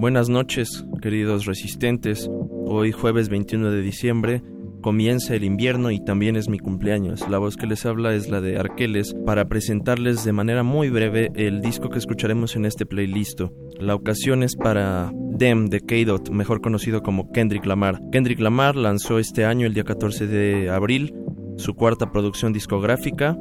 Buenas noches, queridos resistentes. Hoy jueves 21 de diciembre comienza el invierno y también es mi cumpleaños. La voz que les habla es la de Arqueles para presentarles de manera muy breve el disco que escucharemos en este playlist. La ocasión es para Dem de K-Dot, mejor conocido como Kendrick Lamar. Kendrick Lamar lanzó este año, el día 14 de abril, su cuarta producción discográfica.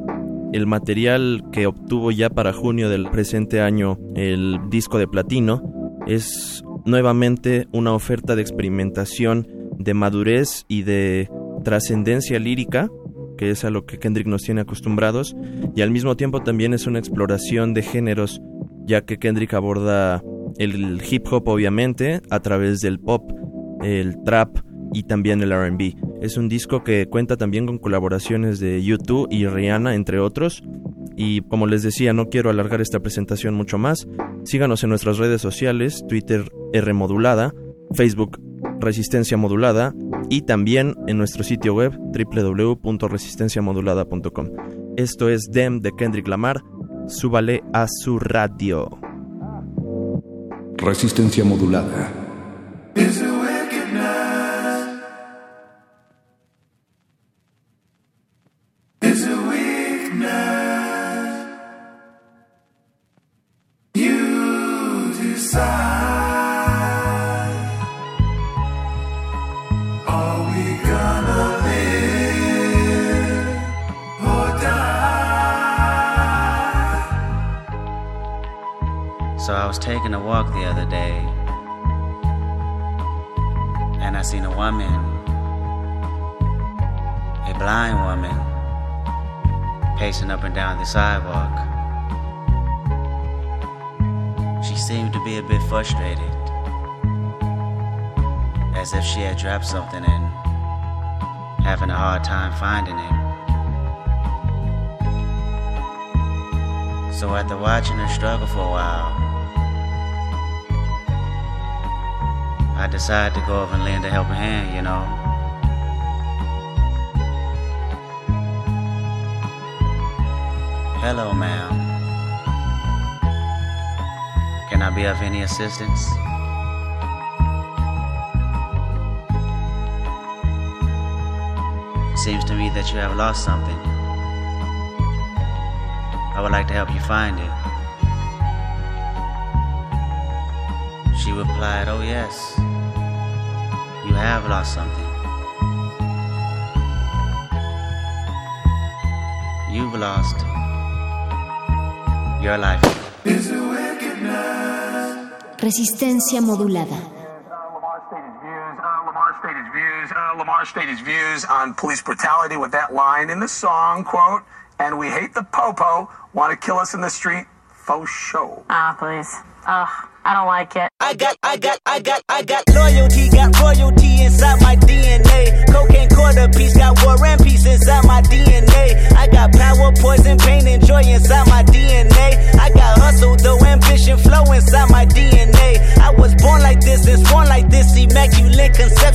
El material que obtuvo ya para junio del presente año, el disco de platino, es nuevamente una oferta de experimentación, de madurez y de trascendencia lírica, que es a lo que Kendrick nos tiene acostumbrados, y al mismo tiempo también es una exploración de géneros, ya que Kendrick aborda el hip hop obviamente a través del pop, el trap y también el RB. Es un disco que cuenta también con colaboraciones de YouTube y Rihanna, entre otros, y como les decía, no quiero alargar esta presentación mucho más. Síganos en nuestras redes sociales, Twitter R Modulada, Facebook Resistencia Modulada y también en nuestro sitio web www.resistenciamodulada.com. Esto es Dem de Kendrick Lamar. Súbale a su radio. Resistencia modulada. Taking a walk the other day, and I seen a woman, a blind woman, pacing up and down the sidewalk. She seemed to be a bit frustrated, as if she had dropped something and having a hard time finding it. So after watching her struggle for a while, I decided to go over and lend a helping hand, you know. Hello, ma'am. Can I be of any assistance? Seems to me that you have lost something. I would like to help you find it. Replied, Oh, yes, you have lost something. You've lost your life. Resistencia modulada. Lamar stated his views. Uh, Lamar stated his views on police brutality with that line in the song, quote, and we hate the popo, want to kill us in the street, faux show. Ah, please. Oh, I don't like it. I got, I got, I got, I got loyalty, got royalty inside my DNA. Cocaine quarter piece, got war and peace inside my DNA. I got power, poison, pain, and joy inside my DNA. I got hustle, though ambition, flow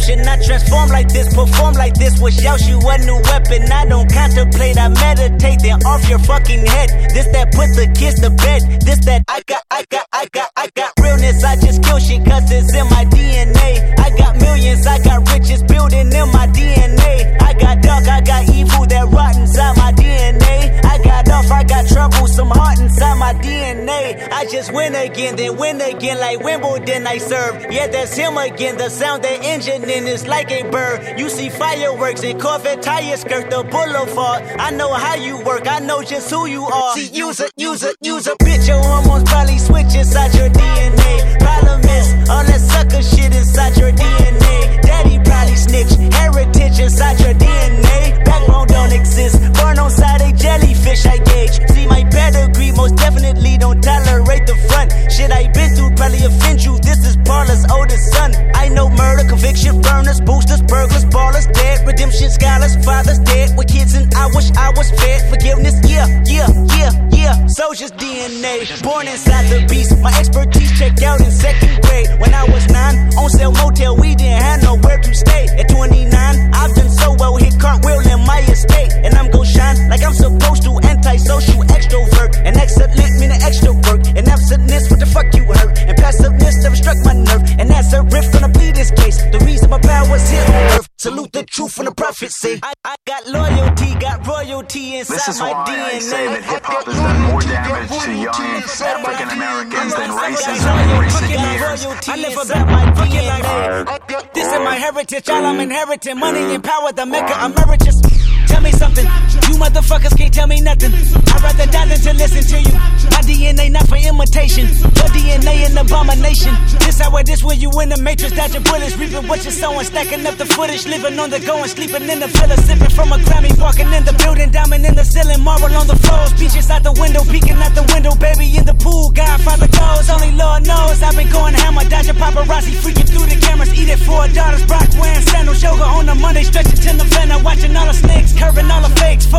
conception. I transform like this, perform like this, wish out you a new weapon. I don't contemplate, I meditate, then off your fucking head. This that put the kids to bed. This that I got, I got, I got, I got realness. I just kill shit cause it's in my DNA. I got millions, I got riches building in my DNA. I got dark, I got evil that rot inside my DNA. I got off, I got trouble, some heart inside I just win again, then win again like Wimbledon I serve. Yeah, that's him again. The sound that engine in is like a bird. You see fireworks and Corvette tires skirt the boulevard. I know how you work, I know just who you are. See, use a, use a, use a bitch. Your hormones probably switch inside your DNA. Problem is, all that sucker shit inside your DNA. Daddy probably snitch, heritage inside your DNA. Backbone don't exist, born on side a jellyfish I gauge. See my pedigree, most definitely don't tolerate the front. Shit I been through probably offend you. This is Parlor's oldest son. I know murder, conviction, burners, boosters, burglars, ballers, dead, redemption, scholars, fathers dead with kids, and I wish I was fed. Forgiveness, yeah, yeah, yeah, yeah. Soldier's DNA, born inside the beast. My expertise checked out in second grade. When I was nine, on sale motel, we didn't have nowhere to stay. At 29, I've done so well, hit cartwheel in my estate, and I'm gon' shine like I'm supposed to. Antisocial extrovert, and excellent meaning extra work, and absentness, what the fuck you hurt, and passiveness never struck my nerve, and that's a riff this case. The reason my power's here on earth, salute the truth and the prophecy. I, I got loyalty, got royalty inside This is my why DNA. I say that hip hop has done more damage to young African Americans than racism in recent years. I live about my fucking life. This is my heritage, all I'm inheriting. Money and power, the mecca emeritus. Tell me something, you motherfuckers can't tell me nothing. I'd rather die than to listen to you. My DNA not for imitation, your DNA an abomination. This how it is when you in the matrix, dodging bullets, reaping what you're sowing, stacking up the footage, living on the go and sleeping in the villa, sipping from a Grammy, walking in the building, diamond in the ceiling, marble on the floors, beaches out the window, peeking out the window, baby in the pool, Godfather goes, only Lord knows. I've been going hammer, dodging paparazzi, freaking through the cameras, eating four daughters, Brock wearing sandals, yoga on a Monday, stretching to November, watching all the snakes, curving all the fakes,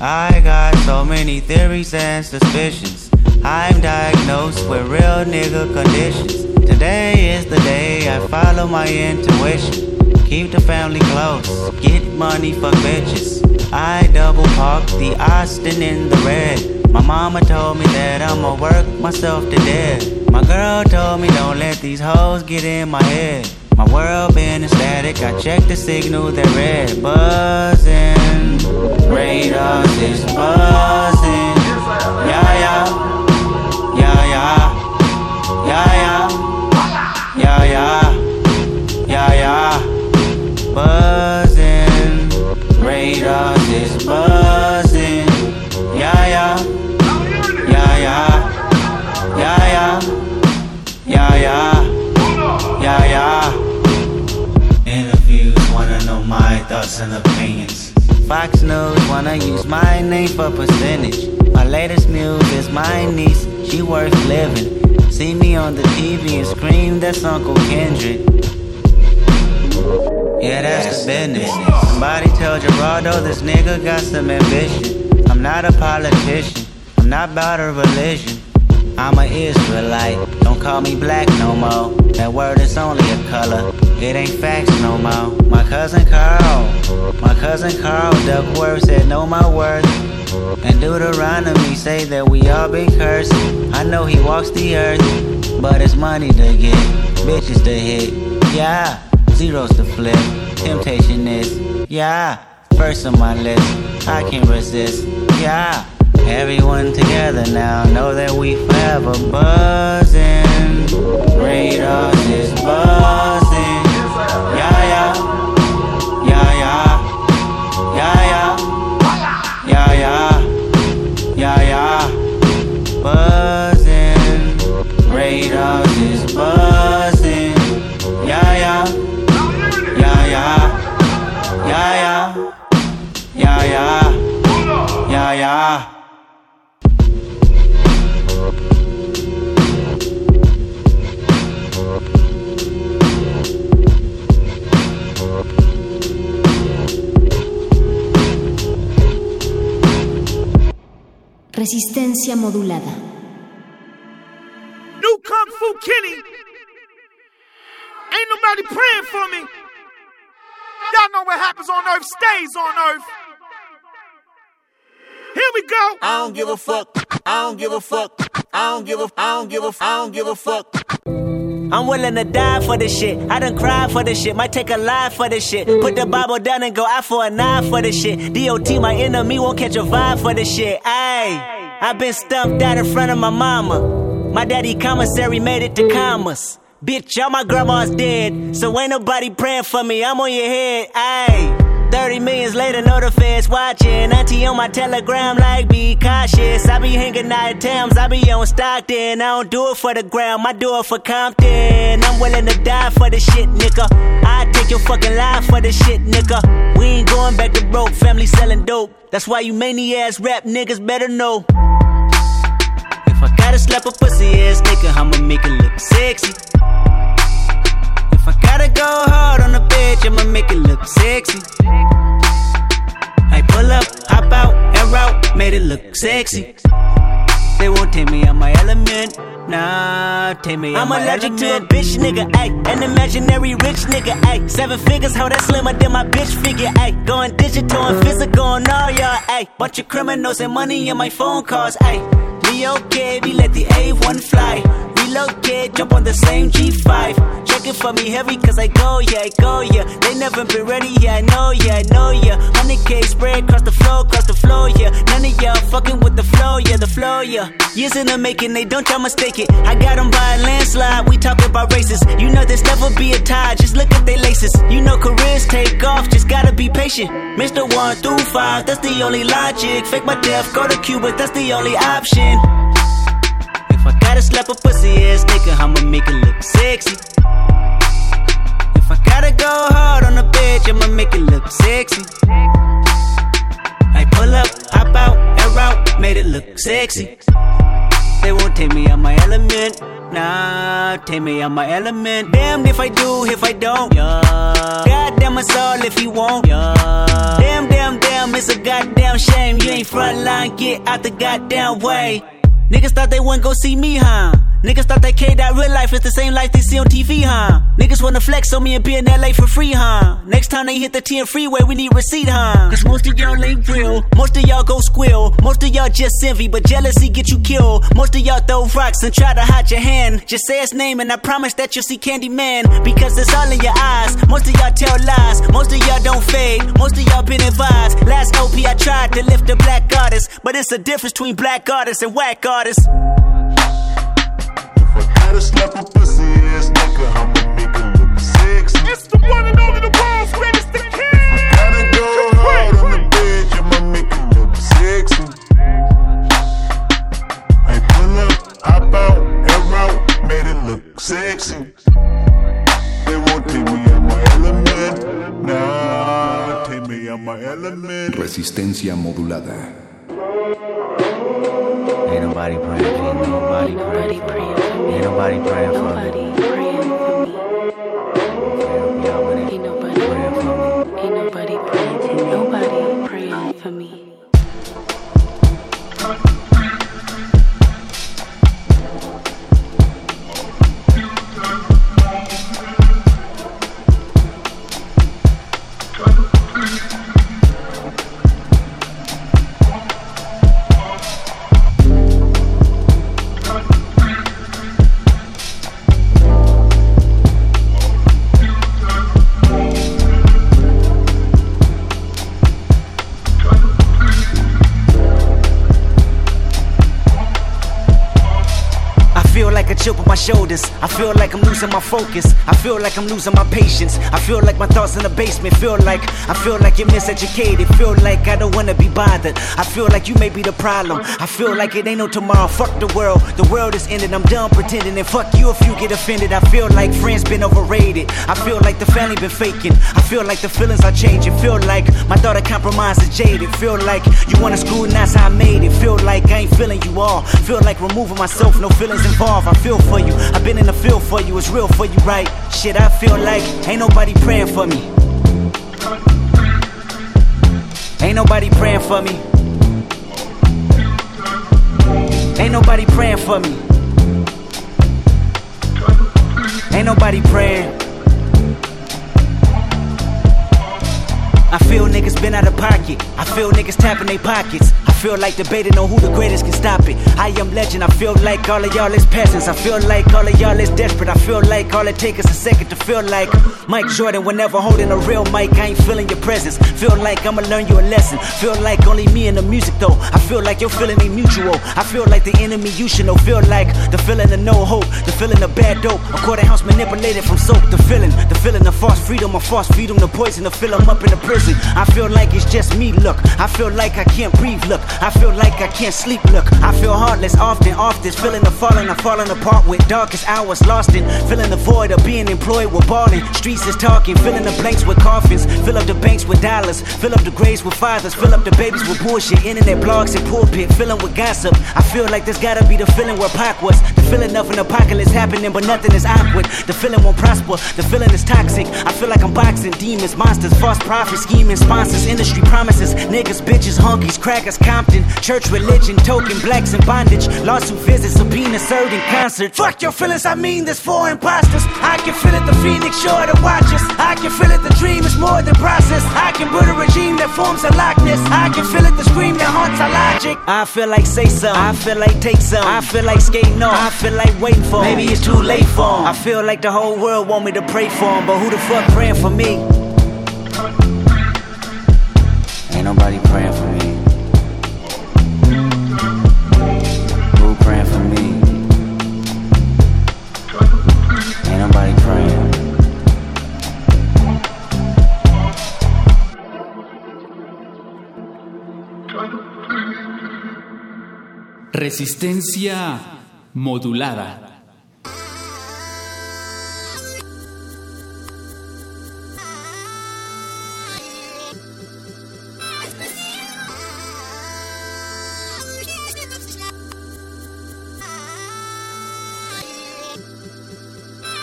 I got so many theories and suspicions. I'm diagnosed with real nigga conditions. Today is the day I follow my intuition. Keep the family close, get money for bitches. I double park the Austin in the red. My mama told me that I'ma work myself to death. My girl told me don't let these hoes get in my head. My world been static, I check the signal, they're red. Buzzing, radars is buzzing. Yeah, yeah, Fox News wanna use my name for percentage. My latest news is my niece, she worth living. See me on the TV and scream, that's Uncle Kendrick. Yeah, that's the business. Somebody tell Gerardo this nigga got some ambition. I'm not a politician, I'm not about a religion. I'm a Israelite, don't call me black no more. That word is only a color, it ain't facts no more. My cousin Carl, my cousin Carl Duckworth said, Know my worth. And Deuteronomy say that we all been cursed. I know he walks the earth, but it's money to get, bitches to hit. Yeah, zeros to flip. Temptation is, yeah, first on my list. I can't resist. Yeah, Everyone together now, know that we forever buzzing. Radars is buzzing. Yeah, yeah. Yeah, yeah. Yeah, yeah. Yeah, yeah. Yeah, yeah. Buzzing. Radars Resistencia modulada. New Kung Fu Kenny. Ain't nobody praying for me. Y'all know what happens on earth stays on earth. Here we go. I don't give a fuck. I don't give a fuck. I don't give a I don't give a I don't give a fuck. I'm willing to die for this shit. I done cried for this shit. Might take a life for this shit. Put the Bible down and go out for a knife for this shit. DOT, my enemy, won't catch a vibe for this shit. Ayy, i been stumped out in front of my mama. My daddy commissary made it to commas. Bitch, all my grandma's dead. So ain't nobody praying for me. I'm on your head. Ayy. 30 millions later, the feds watching. Auntie on my telegram, like, be cautious. I be hanging out at Thames, I be on Stockton. I don't do it for the gram, I do it for Compton. I'm willing to die for the shit, nigga. I take your fucking life for the shit, nigga. We ain't going back to broke, family selling dope. That's why you many ass rap niggas better know. If I gotta slap a pussy ass nigga, I'ma make it look sexy. Gotta go hard on the bitch, I'ma make it look sexy. I pull up, hop out, and route, made it look sexy. They won't take me out my element. Nah, take me out I'm allergic to a bitch nigga, ayy. An imaginary rich nigga, ayy. Seven figures, how that slimmer than my bitch figure, ayy. Going digital and physical and all y'all, ayy. Bunch of criminals and money in my phone calls, ayy. Okay, we let the A1 fly. Relocate, jump on the same G5. Check it for me heavy, cause I go, yeah, I go, yeah. They never been ready, yeah, I know, yeah, I know, yeah. 100k spread across the floor, across the floor, yeah. None of y'all fucking with the flow, yeah, the flow, yeah. Years in the making, they don't y'all mistake it. I got them by a landslide, we talk about races. You know there's never be a tie, just look at they laces. You know careers take off, just gotta be patient. Mr. 1 through 5, that's the only logic. Fake my death, go to Cuba, that's the only option. I gotta slap a pussy ass nigga, I'ma make it look sexy. If I gotta go hard on a bitch, I'ma make it look sexy. I pull up, hop out, and route, made it look sexy. They won't take me out my element. Nah, take me out my element. Damn if I do, if I don't. Yeah. Goddamn us all if you won't. Yeah. Damn, damn, damn, it's a goddamn shame. You ain't front line, get out the goddamn way. Niggas thought they wouldn't go see me, huh? Niggas thought that K that real life is the same life they see on TV, huh? Niggas wanna flex on me and be in LA for free, huh? Next time they hit the 10 freeway, we need receipt, huh? Cause most of y'all ain't real. Most of y'all go squill. Most of y'all just envy, but jealousy get you killed. Most of y'all throw rocks and try to hide your hand. Just say his name and I promise that you'll see Candyman. Because it's all in your eyes. Most of y'all tell lies. Most of y'all don't fade. Most of y'all been advised. Last OP I tried to lift a black artist. But it's a difference between black artists and whack artists. Gotta slap a pussy ass nigga, I'ma make it look sexy. It's the one and only the world's greatest the king. Gotta go hard on the bitch, I'ma make it look sexy. I pull up, hop out, and route, made it look sexy. They won't take me out my element, nah, take me out my element. Resistencia modulada. Ain't nobody praying, ain't nobody praying for me. Ain't nobody praying for me. Ain't nobody praying for me. Ain't nobody praying. Ain't nobody praying for me. Shoulders. I feel like I'm losing my focus. I feel like I'm losing my patience. I feel like my thoughts in the basement. Feel like I feel like you're miseducated. Feel like I don't wanna be bothered. I feel like you may be the problem. I feel like it ain't no tomorrow. Fuck the world. The world is ended. I'm done pretending. And fuck you if you get offended. I feel like friends been overrated. I feel like the family been faking. I feel like the feelings are changing. Feel like my thought of compromise is jaded. Feel like you wanna that's how I made it. Feel like I ain't feeling you all. Feel like removing myself, no feelings involved. I feel for you. I've been in the field for you. It's real for you, right? Shit, I feel like ain't nobody praying for me. Ain't nobody praying for me. Ain't nobody praying for me. Ain't nobody praying. I feel niggas been out of pocket. I feel niggas tapping their pockets. Feel like debating on who the greatest can stop it. I am legend. I feel like all of y'all is peasants. I feel like all of y'all is desperate. I feel like all it takes is a second to feel like Mike Jordan whenever holding a real mic. I ain't feeling your presence. Feel like I'ma learn you a lesson. Feel like only me and the music though. I feel like your feeling ain't mutual. I feel like the enemy you should know. Feel like the feeling of no hope. The feeling of bad dope. A quarter house manipulated from soap. The feeling, the feeling of false freedom. A false freedom. The poison to fill 'em up in the prison. I feel like it's just me, look. I feel like I can't breathe, look. I feel like I can't sleep, look. I feel heartless often, often. Feeling the falling, I'm falling apart with darkest hours lost in. Feeling the void of being employed with balling. Streets is talking, filling the blanks with coffins. Fill up the banks with dollars. Fill up the graves with fathers. Fill up the babies with bullshit. Internet blogs and pulpit. Filling with gossip. I feel like there's gotta be the feeling where Pac was. Feeling of an apocalypse happening, but nothing is awkward. The feeling won't prosper. The feeling is toxic. I feel like I'm boxing demons, monsters, false prophets, scheming sponsors, industry promises, niggas, bitches, honkies, crackers, Compton, church, religion, token, blacks in bondage, lawsuit visits, subpoena served in concert. Fuck your feelings, I mean this for imposters. I can feel it, the phoenix sure to watch us. I can feel it, the dream is more than process. I can build a regime that forms a likeness. I can feel it, the scream that haunts our logic. I feel like say some, I feel like take some. I feel like skating off, feel like waiting for 'em. Maybe it's too late for 'em. I feel like the whole world want me to pray for for 'em, but who the fuck praying for me? Ain't nobody praying for me. Who praying for me? Ain't nobody praying. Resistencia modulada.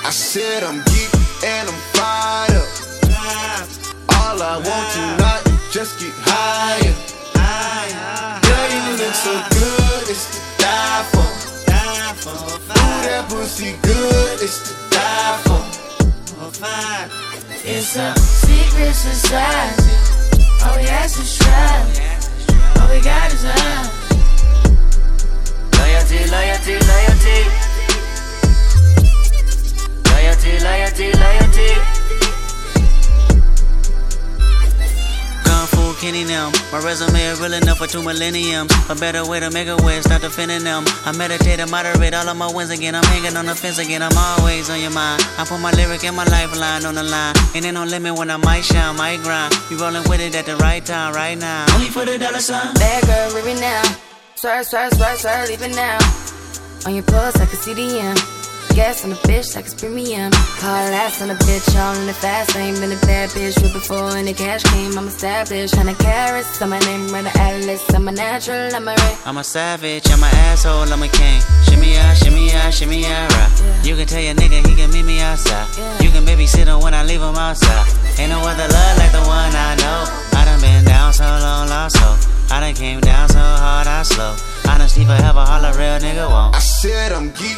I said I'm geek and I'm fired. All I want tonight is just get higher. Ooh, that pussy good, it's to die for. It's a secret society. All we ask is try. All we got is love. Loyalty, loyalty, loyalty. Loyalty, loyalty, loyalty. Kenny them. My resume is real enough for two millenniums. A better way to make a way, start defending them. I meditate and moderate all of my wins again. I'm hanging on the fence again. I'm always on your mind. I put my lyric and my lifeline on the line. And ain't no limit when I might shine, might grind. You rolling with it at the right time, right now. Only for the dollar sign. Bad girl, leave it now. Swerve, swerve, swerve, swerve, leave it now. On your pulse, I can see the end. Gas on a bitch like it's premium. Hard ass on a bitch, all in the fast lane. Been a bad bitch with before and the cash came. I'm established, hundred carats. I'm my name, run the atlas. I'm a natural, I'm a ray. I'm a savage, I'm an asshole, I'm a king. Shimmy out, shimmy out, shimmy out, right. You can tell your nigga he can meet me outside. You can babysit him when I leave him outside. Ain't no other love like the one I know. I done been down so long, lost so. I done came down so hard, I slow. Honesty forever, all a real nigga won't. I said I'm geek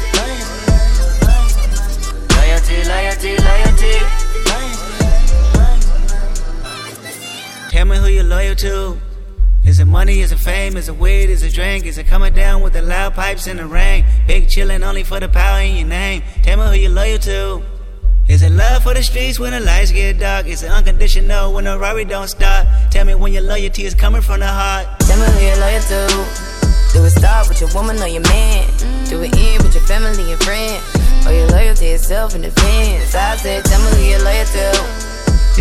loyalty, loyalty, loyalty. Tell me who you're loyal to. Is it money? Is it fame? Is it weed? Is it drink? Is it coming down with the loud pipes in the rain? Big chillin' only for the power in your name. Tell me who you're loyal to. Is it love for the streets when the lights get dark? Is it unconditional when the robbery don't stop? Tell me when your loyalty is coming from the heart. Tell me who you're loyal to. Do it start with your woman or your man? Do it end with your family and friends? Or your loyalty itself in defense? I said, tell me who you're loyal to.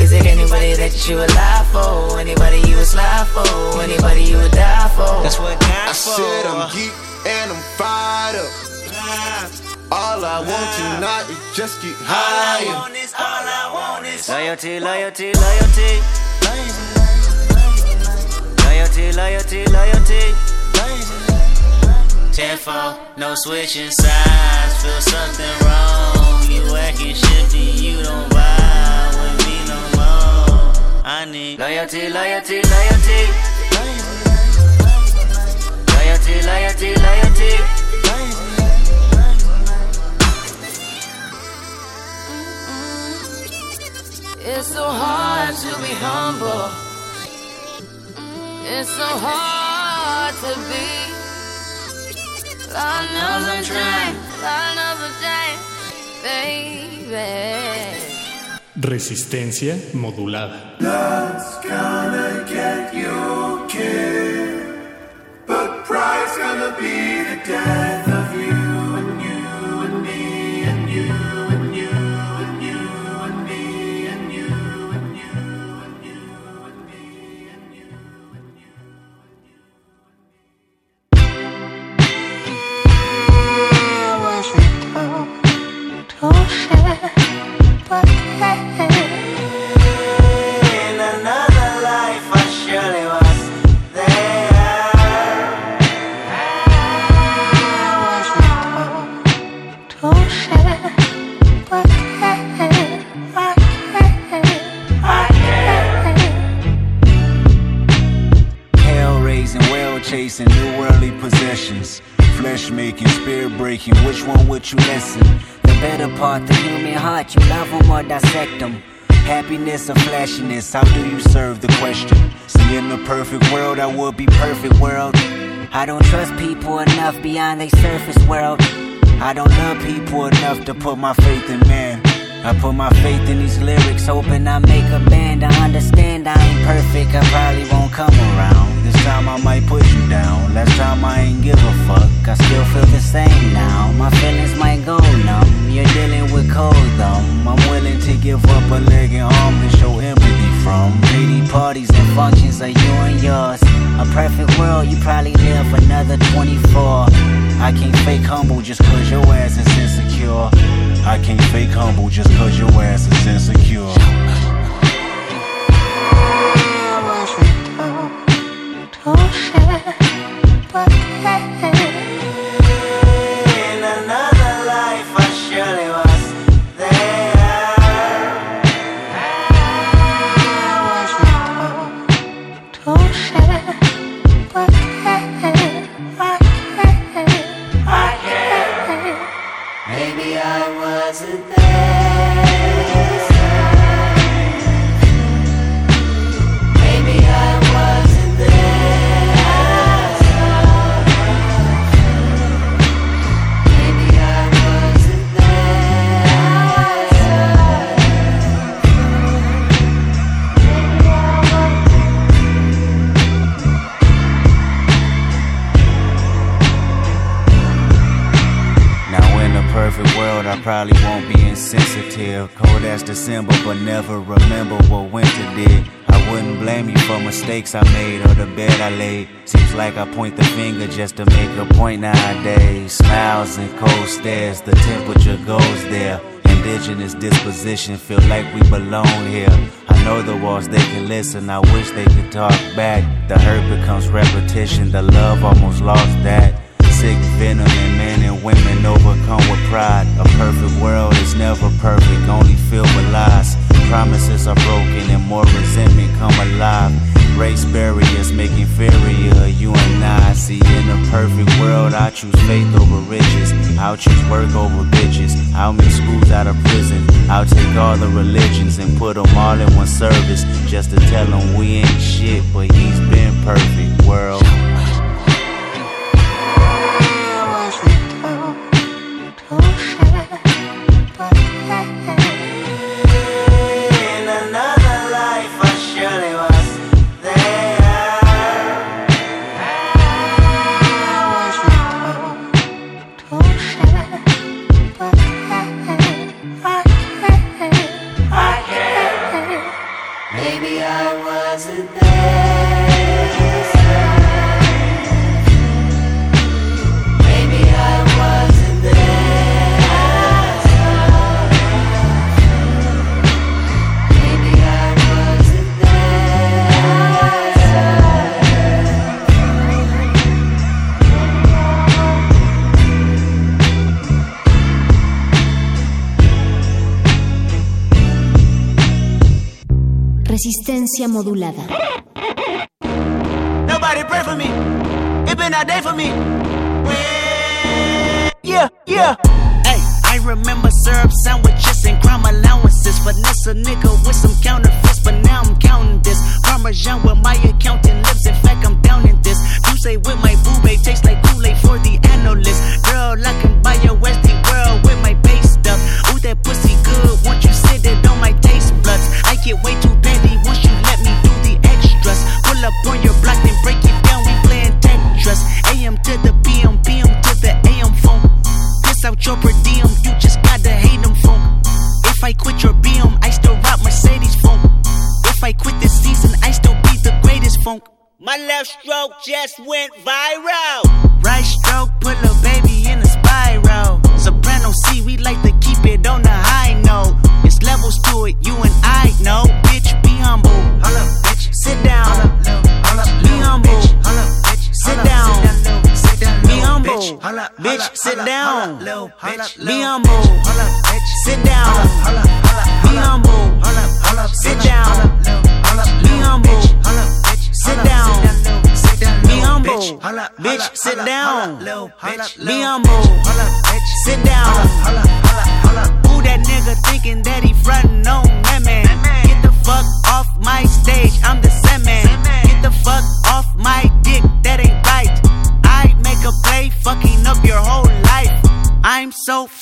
Is it anybody that you would lie for? Anybody you would slide for? Anybody you would die for? That's what God I said I'm geek and I'm fired up. All I want tonight is just get higher. All I want is loyalty, loyalty, loyalty. Loyalty, loyalty, loyalty. Tenfold, no switching sides. Feel something wrong. You acting shifty, you don't vibe with me no more. I need loyalty, loyalty, loyalty. Loyalty, loyalty, loyalty. It's so hard to be humble. It's so hard to be. Baby. Resistencia modulada. Love's gonna get you killed, but pride's gonna be the death of you chasing, new worldly possessions. Flesh making, spirit breaking, which one would you listen? Better part, the human heart, you love them or dissect them. Happiness or flashiness, how do you serve the question? See, in the perfect world, I would be perfect world. I don't trust people enough beyond their surface world. I don't love people enough to put my faith in man. I put my faith in these lyrics, Hoping I make a band, I understand I ain't perfect, I probably won't come around. This time I might put you down. Last time I ain't give a fuck. I still feel the same now. My feelings might go numb. You're dealing with cold thumb. I'm willing to give up a leg and arm to show empathy from. Lady parties and functions are you and yours. A perfect world, you probably live another 24. I can't fake humble just cause your ass is insecure. I can't fake humble just cause your ass is insecure. In probably won't be insensitive. Cold as December, but never remember what winter did. I wouldn't blame you for mistakes I made or the bed I laid. Seems like I point the finger just to make a point nowadays. Smiles and cold stares, the temperature goes there. Indigenous disposition, feel like we belong here. I know the walls they can listen, I wish they could talk back. The hurt becomes repetition, the love almost lost that. Sick venom in men and women overcome with pride. A perfect world is never perfect, only filled with lies. Promises are broken and more resentment come alive. Race barriers make inferior you and I. See, in a perfect world, I choose faith over riches. I'll choose work over bitches. I'll make schools out of prison. I'll take all the religions and put them all in one service. Just to tell them we ain't shit, but he's been perfect world. I wasn't Resistencia modulada. Nobody pray for me. It been a day for me. Yeah, yeah. Hey, I remember syrup sandwiches and crime allowances. Finesse a nigga with some counterfeits, but now I'm counting this. Parmesan with my accountant down. Be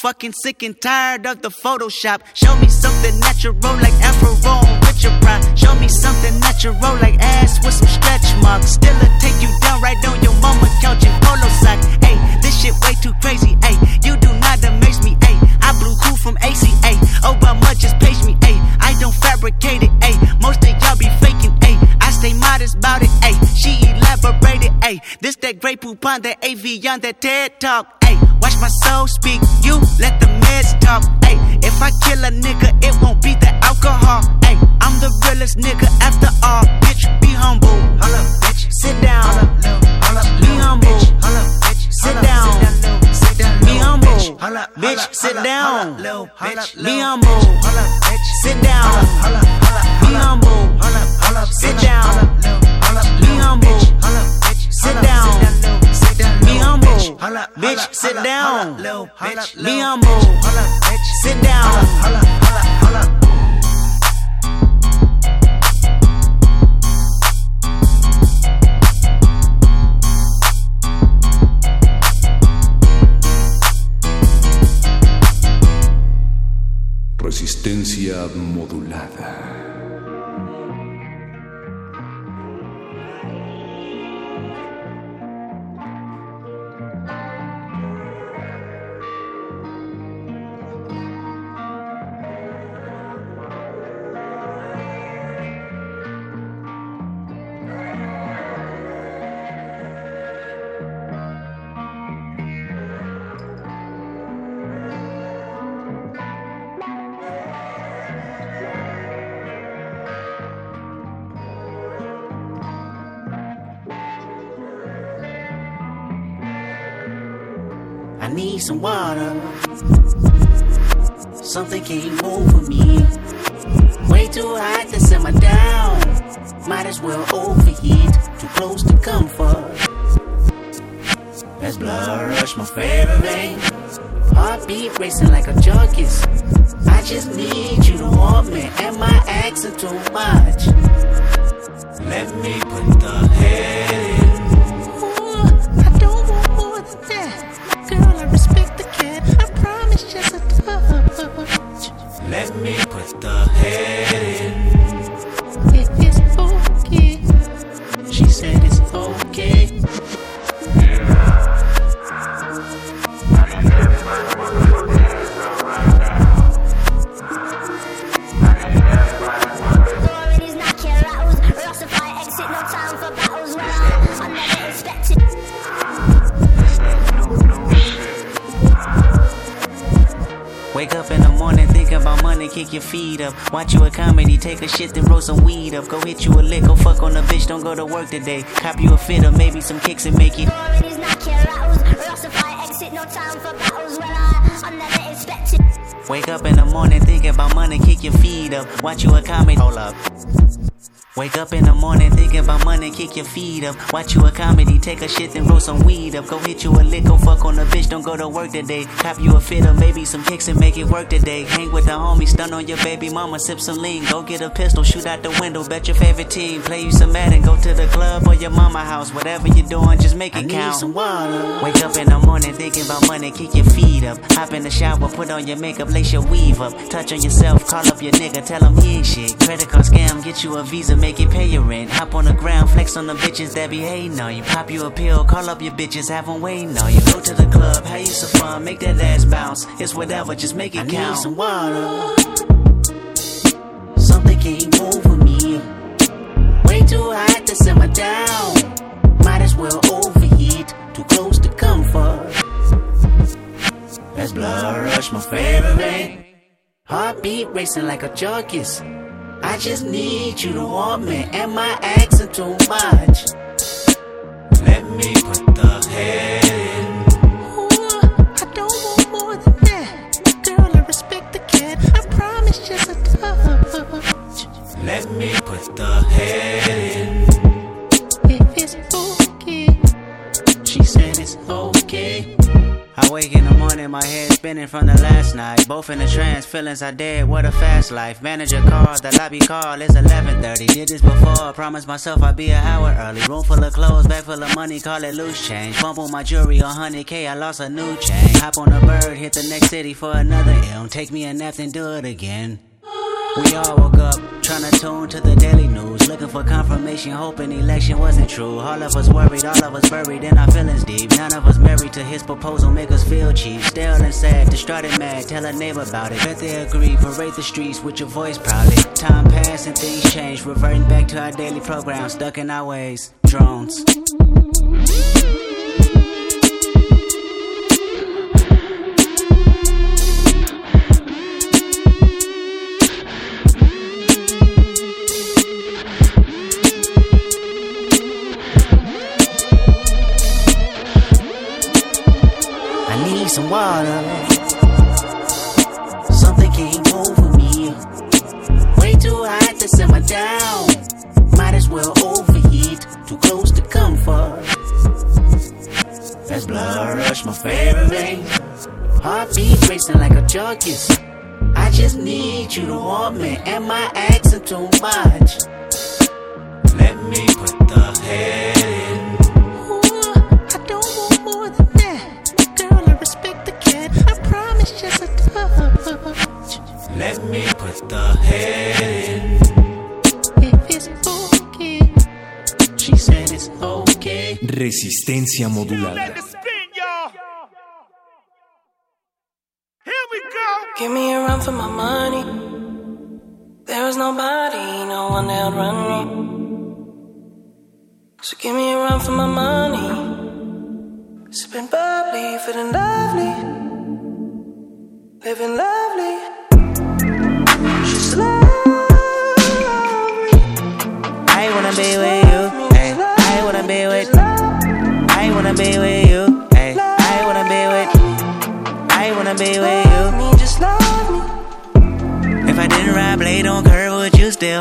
fucking sick and tired of the Photoshop. Show me something natural like Afro with your pride. Show me something natural like ass with some stretch marks. Still a take you down right on your mama couch in polo sock. Hey, this shit way too crazy. Hey, you do not amaze me. Hey, I blew cool from ACA. Obama just paged me. Hey, I don't fabricate it. Hey, most of y'all be faking. Hey, I stay modest about it. Hey, she elaborated. Hey, this that great poop on that AV on that TED talk. Hey, watch my soul speak. You let the meds talk. Hey, if I kill a nigga, it won't be the alcohol. Hey, I'm the realest nigga after all. Bitch, be humble. bitch. Sit down. Be humble. Sit down. Be humble. Bitch, sit down. Be humble. Sit down. Be humble. Sit down. Be humble. Sit down. Humble. Bitch, sit down. Be humble. Sit down. Resistencia modulada. Some water. Something came over me. Way too hot to simmer down. Might as well overheat. Too close to comfort. That's blood rush, my favorite vein. Heartbeat racing like a junkie's. I just need you to want me. Am I asking too much? Let me put the head in. Let me put the head kick your feet up. Watch you a comedy, take a shit, then roll some weed up. Go hit you a lick, go fuck on a bitch, don't go to work today. Cop you a fit or maybe some kicks and make it. Authorities knock your rattles. Russify exit, no time for battles. When I, I never expected. Wake up in the morning, think about money, kick your feet up. Watch you a comedy, hold up. Wake up in the morning, thinking about money, kick your feet up. Watch you a comedy, take a shit, then roll some weed up. Go hit you a lick, go fuck on a bitch, don't go to work today. Cop you a fit or maybe some kicks and make it work today. Hang with the homies, stun on your baby mama, sip some lean. Go get a pistol, shoot out the window, bet your favorite team. Play you some Madden, go to the club or your mama house. Whatever you're doing, just make it I need count. some water. Wake up in the morning, thinking about money, kick your feet up. Hop in the shower, put on your makeup, lace your weave up. Touch on yourself, call up your nigga, tell him he ain't shit. Credit card scam, get you a visa, make it pay your rent. Hop on the ground, flex on the bitches that be hating on you. Pop you a pill, call up your bitches, have them waiting on you. Go to the club, have you some fun, make that ass bounce. It's whatever, just make it I count. need some water. Something came over me. Way too hot to simmer down. Might as well overheat. Too close to comfort. That's blood rush, my favorite. Heartbeat racing like a junkie's. I just need you to want me. Am I asking too much? Let me put the head in. Ooh, I don't want more than that. Girl, I respect the cat. I promise just a touch. Let me put the head in. If it's okay. She said it's okay. I wake in the morning, my head spinning from the last night. Both in a trance, feelings are dead. What a fast life. Manager called, the lobby call. It's 11:30. Did this before. Promised myself I'd be an hour early. Room full of clothes, bag full of money. Call it loose change. Bump on my jewelry on 100k. I lost a new chain. Hop on a bird, hit the next city for another M. Take me a nap, then do it again. We all woke up, trying to tune to the daily news, looking for confirmation, hoping election wasn't true. All of us worried, all of us buried in our feelings deep. None of us married to his proposal, make us feel cheap. Still and sad, distraughted mad, tell a neighbor about it. Bet they agree, parade the streets with your voice proudly. Time passed and things changed, reverting back to our daily program, stuck in our ways. Drones. Water. Something came over me. Way too hot to simmer down. Might as well overheat. Too close to comfort. That's blood rush, my favorite vein. Heartbeat racing like a junkie's. I just need you to want me. Am I asking too much? Let me put the head just a touch. Let me put the head in. If it's okay. She said it's okay. Resistencia modulada. Let the spin, y'all. Here we go. Give me a run for my money. There is nobody, no one that run me. So give me a run for my money. Sipping bubbly, feeling lovely. Living lovely. She's lovely. I wanna be with you. I wanna be with. I wanna be with you. I wanna be with. I wanna be with you. Me, just love me. If I didn't ride blade on curve, would you still?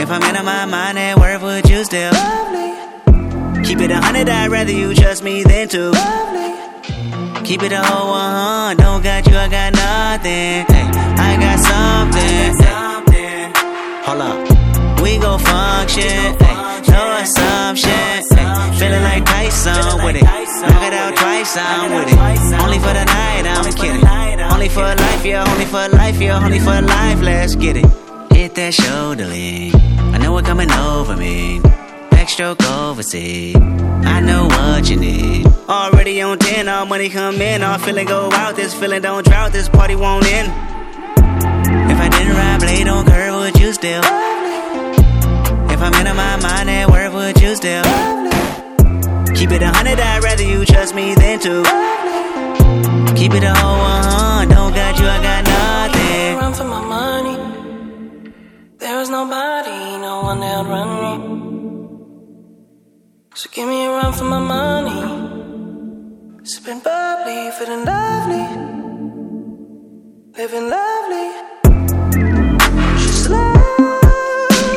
If I'm in my mind at work, would you still? Keep it a hundred, I'd rather you trust me than to. Keep it a whole one, don't got you, I got nothing. Hey, I got something. Hey. Hold up, we gon' function. Hey, no assumption. Hey, feeling like Tyson with it. Knock it out twice, I'm with it. Only for the night, I'm kidding. Only for life, yeah, only for life, yeah, only for life. Let's get it. Hit that shoulder lean. I know what coming over me. Backstroke overseas. I know what you need. Already on 10, all money come in. All feeling go out. This feeling don't drought. This party won't end. If I didn't ride blade on curve, would you still? If I'm in my mind at work, would you still? Keep it a hundred, I'd rather you trust me than to. Keep it a whole one, don't got you, I got nothing. Run for my money. There is nobody, no one that run me. So give me a run for my money. Sipping bubbly, feeling lovely. Living lovely. She's love me.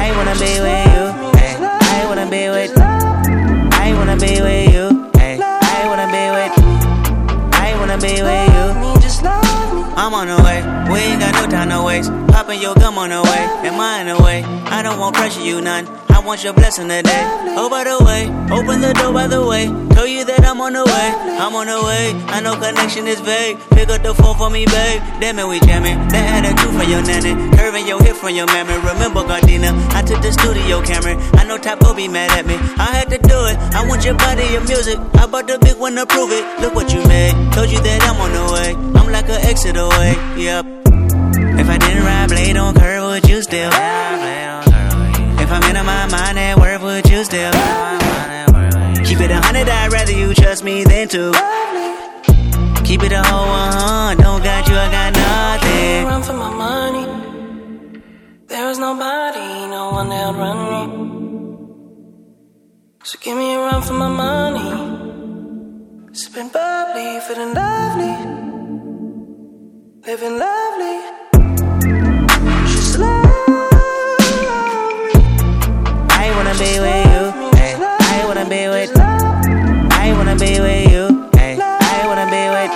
I eh. wanna be with you. Hey, I wanna be with. I wanna be with you. I wanna be with. I wanna be with you. I'm on the way. We ain't got no time to waste. Popping your gum on the way. Am I in the way? I don't want pressure, you none. I want your blessing today. Oh, by the way, open the door by the way. Tell you that I'm on the way. I'm on the way. I know connection is vague. Pick up the phone for me, babe. Damn it, we jamming. That attitude for your nanny. Curving your hip from your mammy. Remember, Gardena, I took the studio camera. I know Top go be mad at me. I had to do it. I want your body, your music. I bought the big one to prove it. Look what you made. Told you that I'm on the way. I'm like an exit away. Yep. If I didn't ride blade on curve, would you still? If I'm in my mind at work, would you still? Keep it a hundred, I'd rather you trust me than to. Keep it a whole one, don't got you, I got nothing. Run for my money. There is nobody, no one that run me. So give me a run for my money. Sipping bubbly, feeling lovely. Living lovely. Wanna be with you. Hey, I wanna be with. I wanna be with you. Hey, I wanna be with.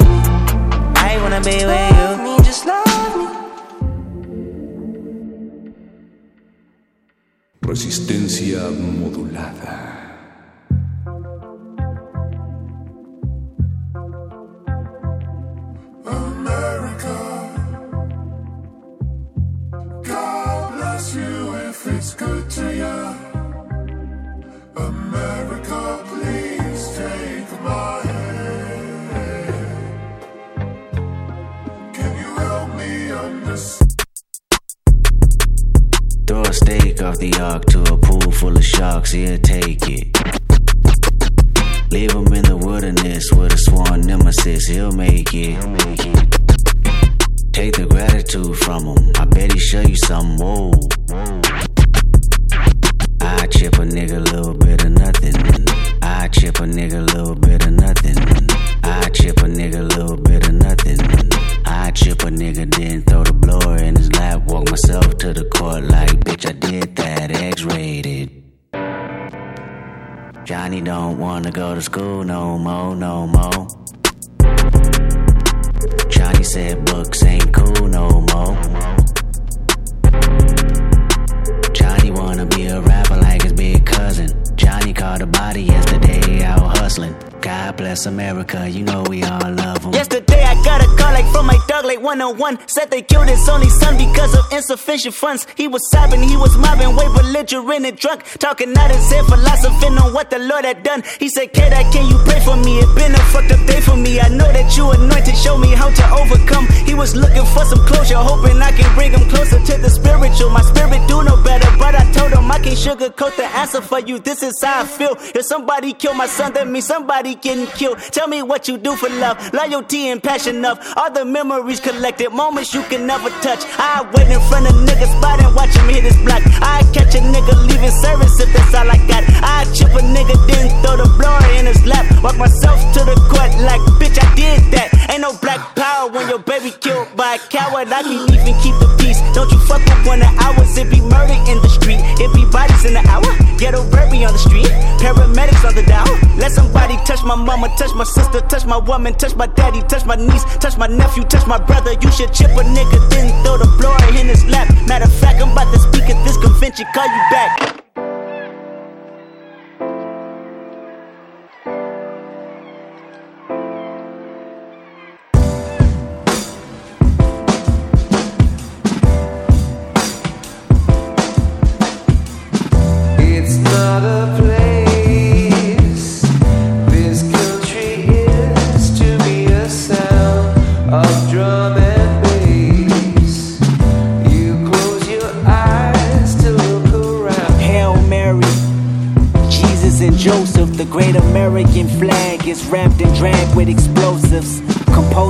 I wanna be with you. just love me. Resistencia modulada. God bless you if it's good to you. America, please take my hand. Can you help me understand? Throw a steak off the ark to a pool full of sharks, he'll take it. Leave him in the wilderness with a sworn nemesis, he'll make it. Take the gratitude from him, I bet he show you something, whoa. I chip a nigga a little bit of nothing. I chip a nigga a little bit of nothing. I chip a nigga a little bit of nothing. I chip a nigga, then throw the blower in his lap. Walk myself to the court like, bitch, I did that, X rated. Johnny don't wanna go to school no more, no more. Johnny said books ain't cool no more. Johnny wanna be a rapper like his big cousin. Johnny caught a body yesterday out hustling. God bless America, you know we all love him. Yesterday I got a call like from my dog like 101 Said they killed his only son because of insufficient funds. He was sobbing, he was mobbing, way belligerent and drunk. Talking out his head, philosophing on what the Lord had done. He said, kid, can you pray for me? It been a fucked up day for me. I know that you anointed, show me how to overcome. He was looking for some closure, hoping I can bring him closer to the spiritual. My spirit do know better, but I told him I can't sugarcoat the answer for you. This is how I feel. If somebody killed my son, that means somebody getting killed Tell me what you do for love, loyalty and passion of all the memories collected, moments you can never touch. I wait in front of niggas spot and watch him hit his block. I catch a nigga leaving service if that's all I got. I chip a nigga, then throw the blower in his lap. Walk myself to the court like, bitch, I did that. Ain't no black power when your baby killed by a coward. I can even keep the peace. Don't you fuck with one of ours. It be murder in the street. It be bodies in the hour. Ghetto baby on on the street. Paramedics on the down. Let somebody touch my mama, touch my sister, touch my woman, touch my daddy, touch my niece, touch my nephew, touch my brother. You should chip a nigga, then throw the blower in his lap. Matter of fact, I'm about to speak at this convention, call you back.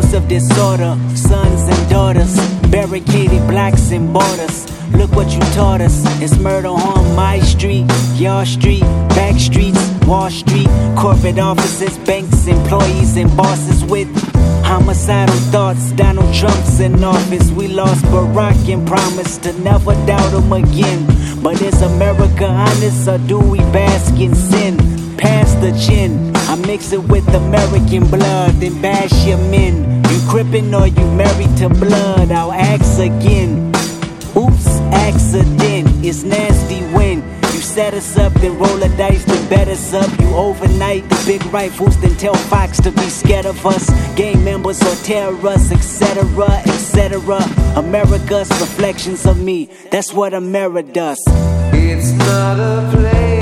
Compulsive disorder, sons and daughters, barricaded blacks and borders. Look what you taught us. It's murder on my street, your street, back streets, Wall Street, corporate offices, banks, employees, and bosses with homicidal thoughts. Donald Trump's in office. We lost Barack and promised to never doubt him again. But is America honest or do we bask in sin? Pass the chin. I mix it with American blood, then bash your men. You crippin' or you married to blood? I'll ask again. Oops, accident. It's nasty when you set us up, then roll the dice, then bet us up. You overnight the big rifles, then tell Fox to be scared of us. Gang members or terrorists, etc., etc. America's reflections of me. That's what America does. It's not a place.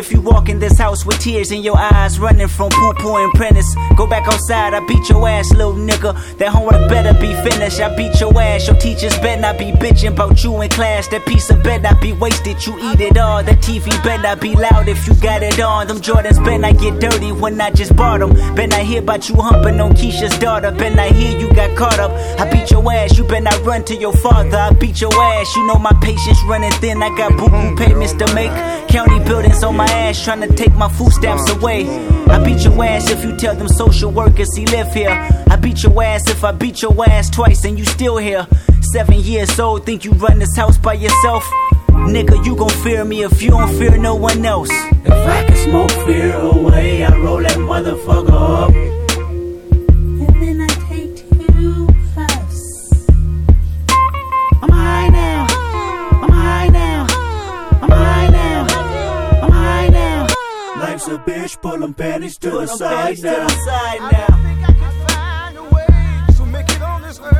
if you walk in this house with tears in your eyes, running from poo poo and prentice. Go back outside, I beat your ass, little nigga. That homework better be finished. I beat your ass, your teachers better not be bitching about you in class. That piece of better not be wasted, you eat it all. That TV better not be loud if you got it on. Them Jordans better not get dirty when I just bought them. Better not hear about you humping on Keisha's daughter. Better not hear you got caught up. I beat your ass, you better not run to your father. I beat your ass, you know my patience running thin. I got boo boo payments to make. County buildings on my ass trying to take my food stamps uh. away. I beat your ass if you tell them social workers he live here. I beat your ass if I beat your ass twice and you still here. Seven years old, think you run this house by yourself? Nigga, you gon' fear me if you don't fear no one else. If I can smoke fear away, I roll that motherfucker up. To the side now.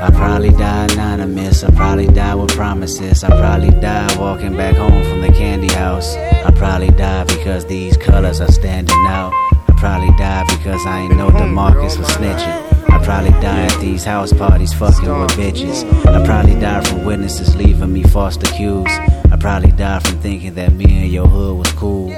I probably die anonymous. I probably die with promises. I probably die walking back home from the candy house. I probably die because these colors are standing out. I probably die because I ain't know Demarcus was snitching. I I probably die at these house parties fucking with bitches. I probably die from witnesses leaving me false accused. I probably die from thinking that me and your hood was cool.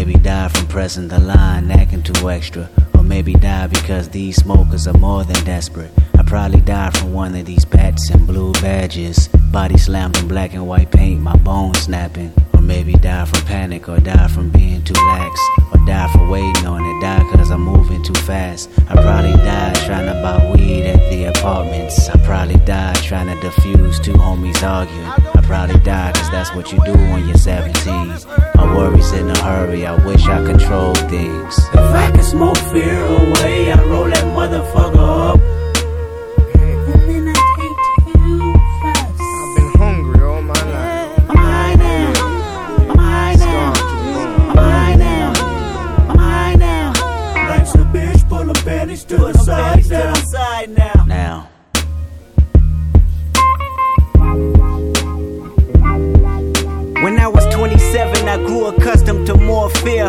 Maybe die from pressing the line, acting too extra. Or maybe die because these smokers are more than desperate. I probably die from one of these bats and blue badges. Body slammed in black and white paint, my bones snapping. Or maybe die from panic, or die from being too lax. Or die for waiting on it, die cause I'm moving too fast. I probably died trying to buy weed at the apartments. I probably died trying to defuse two homies arguing. I probably died cause that's what you do when you're 17. My worries in a hurry, I wish I controlled things. If I could smoke fear away, I'd roll that motherfucker fear.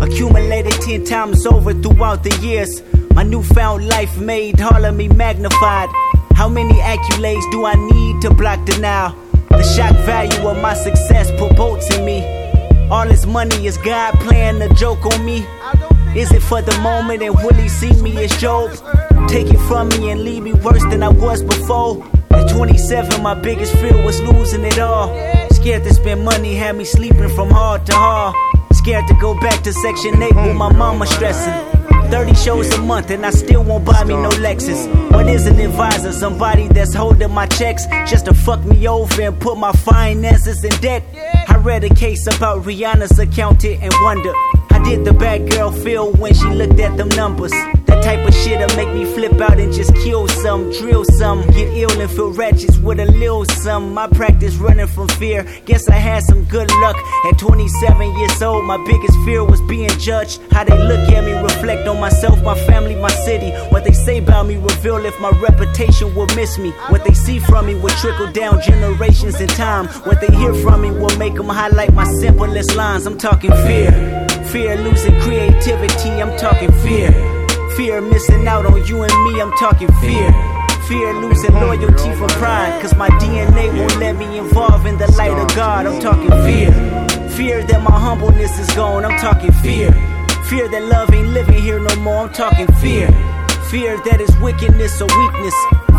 Accumulated 10 times over throughout the years. My newfound life made of me magnified. How many accolades do I need to block denial? The shock value of my success bolts in me. All this money is God playing a joke on me. Is it for the moment and will he see me as Job? Take it from me and leave me worse than I was before. At 27, my biggest fear was losing it all. Scared to spend money, had me sleeping from hard to hard. Scared to go back to Section 8 with my mama stressing. 30 shows a month and I still won't buy me no Lexus. What is an advisor? Somebody that's holding my checks just to fuck me over and put my finances in debt. I read a case about Rihanna's accountant and wonder how did the bad girl feel when she looked at them numbers? That type of shit'll make me flip out and just kill some, drill some, get ill and feel wretched with a little some. My practice running from fear. Guess I had some good luck. At 27 years old, my biggest fear was being judged. How they look at me, reflect on myself, my family, my city. What they say about me reveal if my reputation will miss me. What they see from me will trickle down generations in time. What they hear from me will make them highlight my simplest lines. I'm talking fear. Fear losing creativity, I'm talking fear. Fear missing out on you and me, I'm talking fear. Fear losing loyalty from pride, cause my DNA won't let me involve in the light of God, I'm talking fear. Fear that my humbleness is gone, I'm talking fear. Fear that love ain't living here no more, I'm talking fear. Fear that is wickedness or weakness.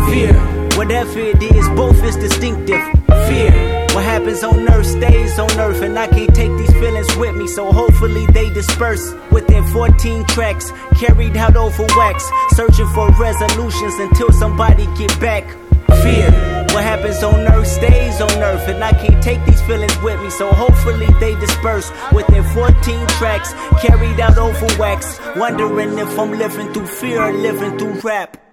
Fear, whatever it is, both is distinctive. Fear, what happens on earth stays on earth, and I can't take these feelings with me, so hopefully they disperse. Within 14 tracks, carried out over wax, searching for resolutions until somebody get back. Fear, what happens on earth stays on earth, and I can't take these feelings with me, so hopefully they disperse. Within 14 tracks, carried out over wax, wondering if I'm living through fear or living through rap.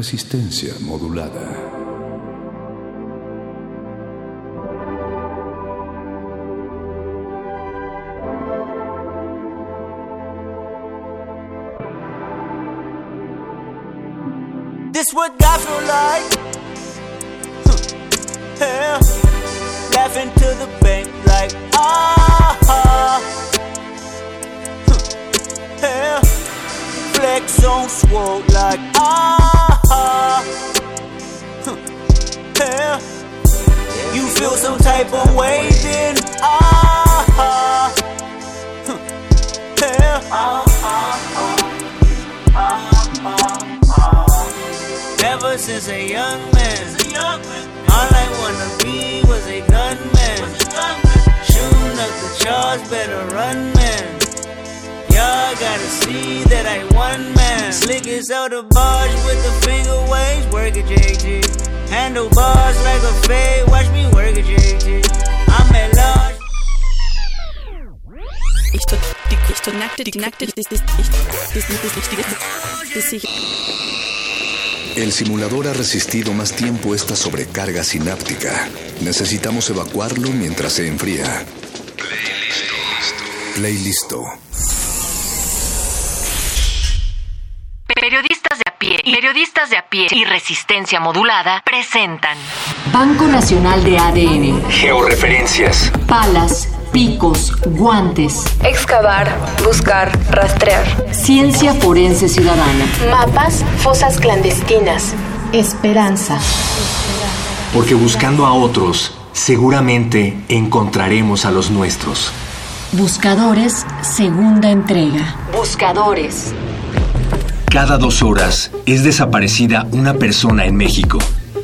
Resistencia modulada. This what since a young man. All I wanna be was a gunman. Shooting up the charge, better run, man. Y'all gotta see that I one man. Slick as out the barge with the finger waves, work a JG. Handlebars like a fade, watch me work a JG. I'm at large. Ich ich nackte, die nackte, El simulador ha resistido más tiempo esta sobrecarga sináptica. Necesitamos evacuarlo mientras se enfría. Play listo. Periodistas de a pie, periodistas de a pie y resistencia modulada presentan Banco Nacional de ADN. Georreferencias. Palas, picos, guantes. Excavar, buscar, rastrear. Ciencia forense ciudadana. Mapas, fosas clandestinas. Esperanza. Porque buscando a otros, seguramente encontraremos a los nuestros. Buscadores, segunda entrega. Buscadores. Cada dos horas es desaparecida una persona en México.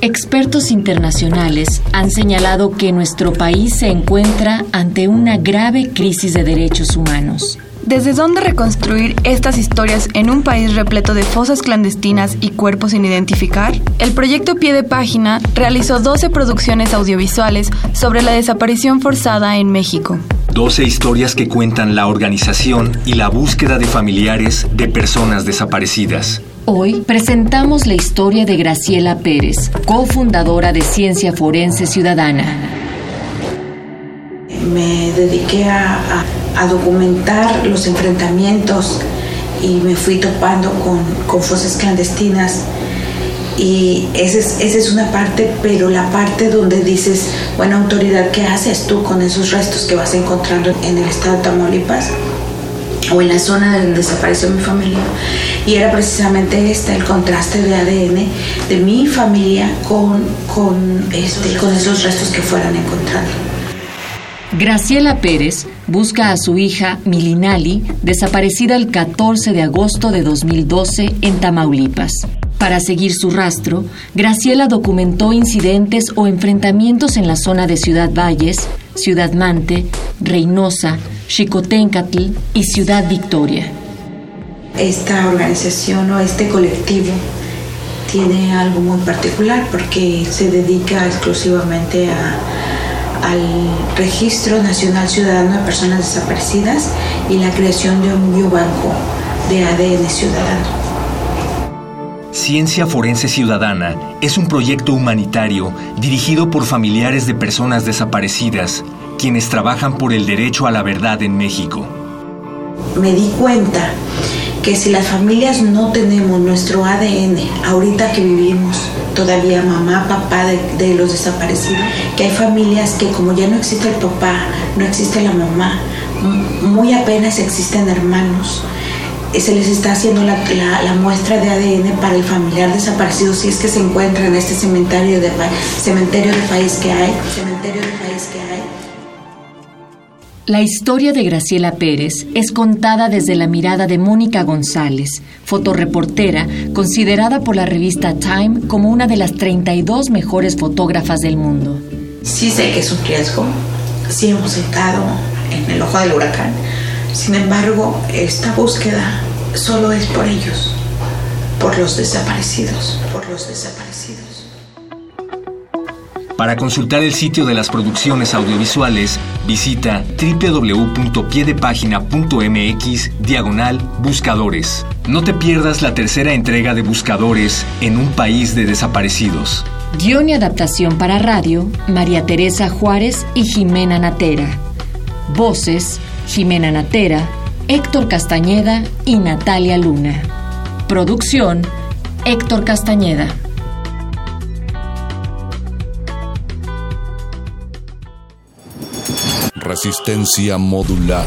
Expertos internacionales han señalado que nuestro país se encuentra ante una grave crisis de derechos humanos. ¿Desde dónde reconstruir estas historias en un país repleto de fosas clandestinas y cuerpos sin identificar? El proyecto Pie de Página realizó 12 producciones audiovisuales sobre la desaparición forzada en México. 12 historias que cuentan la organización y la búsqueda de familiares de personas desaparecidas. Hoy presentamos la historia de Graciela Pérez, cofundadora de Ciencia Forense Ciudadana. Me dediqué a, documentar los enfrentamientos y me fui topando con, con fosas clandestinas y esa es, esa es una parte, pero la parte donde dices, bueno, autoridad, ¿qué haces tú con esos restos que vas encontrando en el estado de Tamaulipas? O en la zona donde desapareció mi familia. Y era precisamente este, el contraste de ADN de mi familia con, con, este, con esos restos que fueran encontrando. Graciela Pérez busca a su hija Milinali, desaparecida el 14 de agosto de 2012 en Tamaulipas. Para seguir su rastro, Graciela documentó incidentes o enfrentamientos en la zona de Ciudad Valles, Ciudad Mante, Reynosa, Xicoténcatl y Ciudad Victoria. Esta organización o este colectivo tiene algo muy particular porque se dedica exclusivamente a, al Registro Nacional Ciudadano de Personas Desaparecidas y la creación de un biobanco de ADN ciudadano. Ciencia Forense Ciudadana es un proyecto humanitario dirigido por familiares de personas desaparecidas, quienes trabajan por el derecho a la verdad en México. Me di cuenta que si las familias no tenemos nuestro ADN, ahorita que vivimos, todavía mamá, papá de, de, los desaparecidos, que hay familias que como ya no existe el papá, no existe la mamá, muy apenas existen hermanos, se les está haciendo la, la, la, muestra de ADN para el familiar desaparecido si es que se encuentra en este cementerio de, cementerio de país que hay. Cementerio de país que hay. La historia de Graciela Pérez es contada desde la mirada de Mónica González, fotoreportera considerada por la revista Time como una de las 32 mejores fotógrafas del mundo. Sí sé que es un riesgo, sí hemos estado en el ojo del huracán, sin embargo, esta búsqueda solo es por ellos, por los desaparecidos, por los desaparecidos. Para consultar el sitio de las producciones audiovisuales, visita www.piedepagina.mx diagonal buscadores. No te pierdas la tercera entrega de Buscadores en un país de desaparecidos. Guión y adaptación para radio, María Teresa Juárez y Jimena Natera. Voces, Jimena Natera, Héctor Castañeda y Natalia Luna. Producción, Héctor Castañeda. Resistencia modular.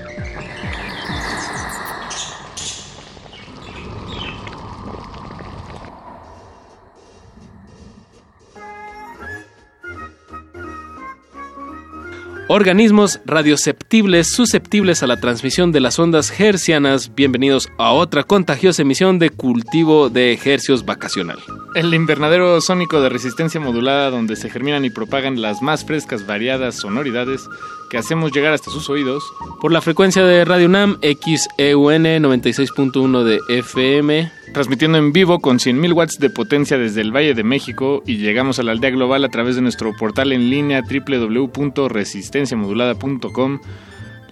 Organismos radioceptibles susceptibles a la transmisión de las ondas hercianas, bienvenidos a otra contagiosa emisión de Cultivo de Ejercios Vacacional. El invernadero sónico de resistencia modulada donde se germinan y propagan las más frescas variadas sonoridades que hacemos llegar hasta sus oídos. Por la frecuencia de Radio UNAM XEUN 96.1 de FM. Transmitiendo en vivo con 100.000 watts de potencia desde el Valle de México y llegamos a la aldea global a través de nuestro portal en línea www.resistenciamodulada.com.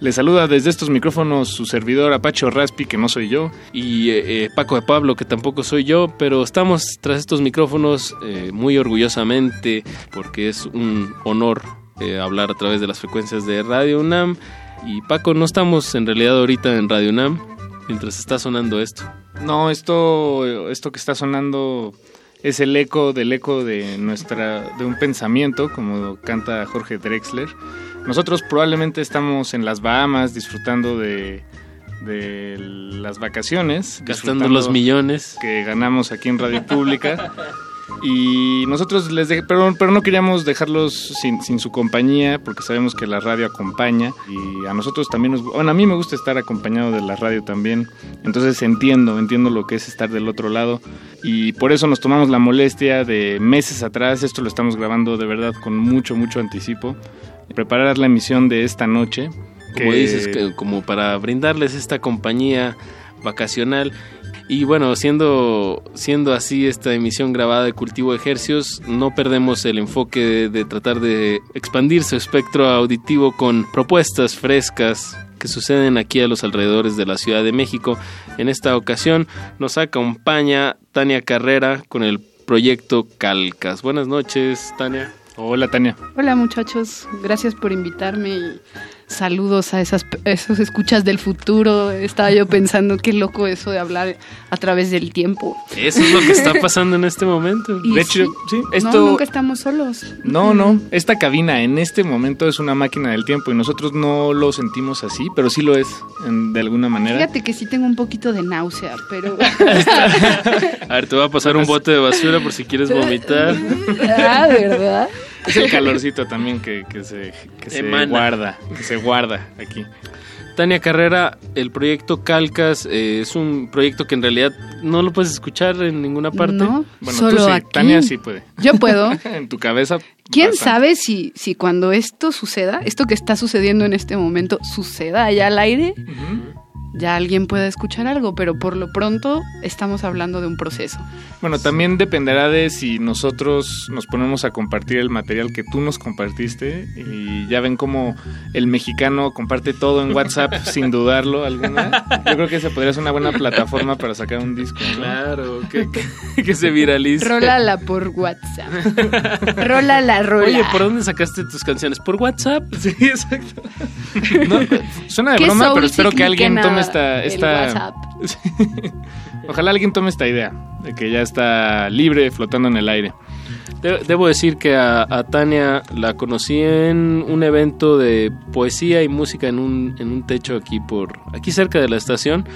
Les saluda desde estos micrófonos su servidor Apache Raspi, que no soy yo. Y eh, eh, Paco de Pablo, que tampoco soy yo, pero estamos tras estos micrófonos eh, muy orgullosamente porque es un honor hablar a través de las frecuencias de Radio UNAM. Y Paco, no estamos en realidad ahorita en Radio UNAM mientras está sonando esto. No, esto, esto que está sonando es el eco del eco de nuestra de un pensamiento, como canta Jorge Drexler. Nosotros probablemente estamos en las Bahamas disfrutando de, de las vacaciones, Gastando los millones. que ganamos aquí en Radio Pública. Y nosotros les dej- pero, pero no queríamos dejarlos sin, sin su compañía porque sabemos que la radio acompaña y a nosotros también nos, bueno, a mí me gusta estar acompañado de la radio también. Entonces entiendo, entiendo lo que es estar del otro lado y por eso nos tomamos la molestia de meses atrás, esto lo estamos grabando de verdad con mucho mucho anticipo, preparar la emisión de esta noche. Como que- dices, que- como para brindarles esta compañía vacacional. Y bueno, siendo, siendo así esta emisión grabada de Cultivo de Ejercios, no perdemos el enfoque de, de tratar de expandir su espectro auditivo con propuestas frescas que suceden aquí a los alrededores de la Ciudad de México. En esta ocasión nos acompaña Tania Carrera con el proyecto Calcas. Buenas noches, Tania. Hola, Tania. Hola muchachos, gracias por invitarme y saludos a esas esos escuchas del futuro. Estaba yo pensando qué loco eso de hablar a través del tiempo. Eso es lo que está pasando en este momento. Y De hecho, sí, No, esto... nunca estamos solos. No, no, esta cabina en este momento es una máquina del tiempo y nosotros no lo sentimos así, pero sí lo es en- de alguna manera. Fíjate que sí tengo un poquito de náusea, pero... A ver, te voy a pasar un bote de basura por si quieres vomitar. ah, ¿verdad? Es el calorcito también que, que se, que se Emana. guarda, que se guarda aquí. Tania Carrera, el proyecto Calcas eh, es un proyecto que en realidad no lo puedes escuchar en ninguna parte. No, Bueno, solo tú sí, aquí. Tania sí puede. Yo puedo. en tu cabeza. ¿Quién bastante. sabe si, si cuando esto suceda, esto que está sucediendo en este momento, suceda allá al aire? Ya alguien pueda escuchar algo, pero por lo pronto estamos hablando de un proceso. Bueno, también dependerá de si nosotros nos ponemos a compartir el material que tú nos compartiste y ya ven cómo el mexicano comparte todo en WhatsApp sin dudarlo alguna. Yo creo que esa podría ser una buena plataforma para sacar un disco. ¿no? Claro, que, que, que se viralice. Rólala por WhatsApp. Rólala, rola. Oye, ¿por dónde sacaste tus canciones? ¿Por WhatsApp? Sí, exacto. No, suena de ¿Qué broma, pero espero que alguien significa tome esta... Ojalá alguien tome esta idea de que ya está libre flotando en el aire. De- debo decir que a, a Tania la conocí en un evento de poesía y música en un, en un techo aquí por aquí cerca de la estación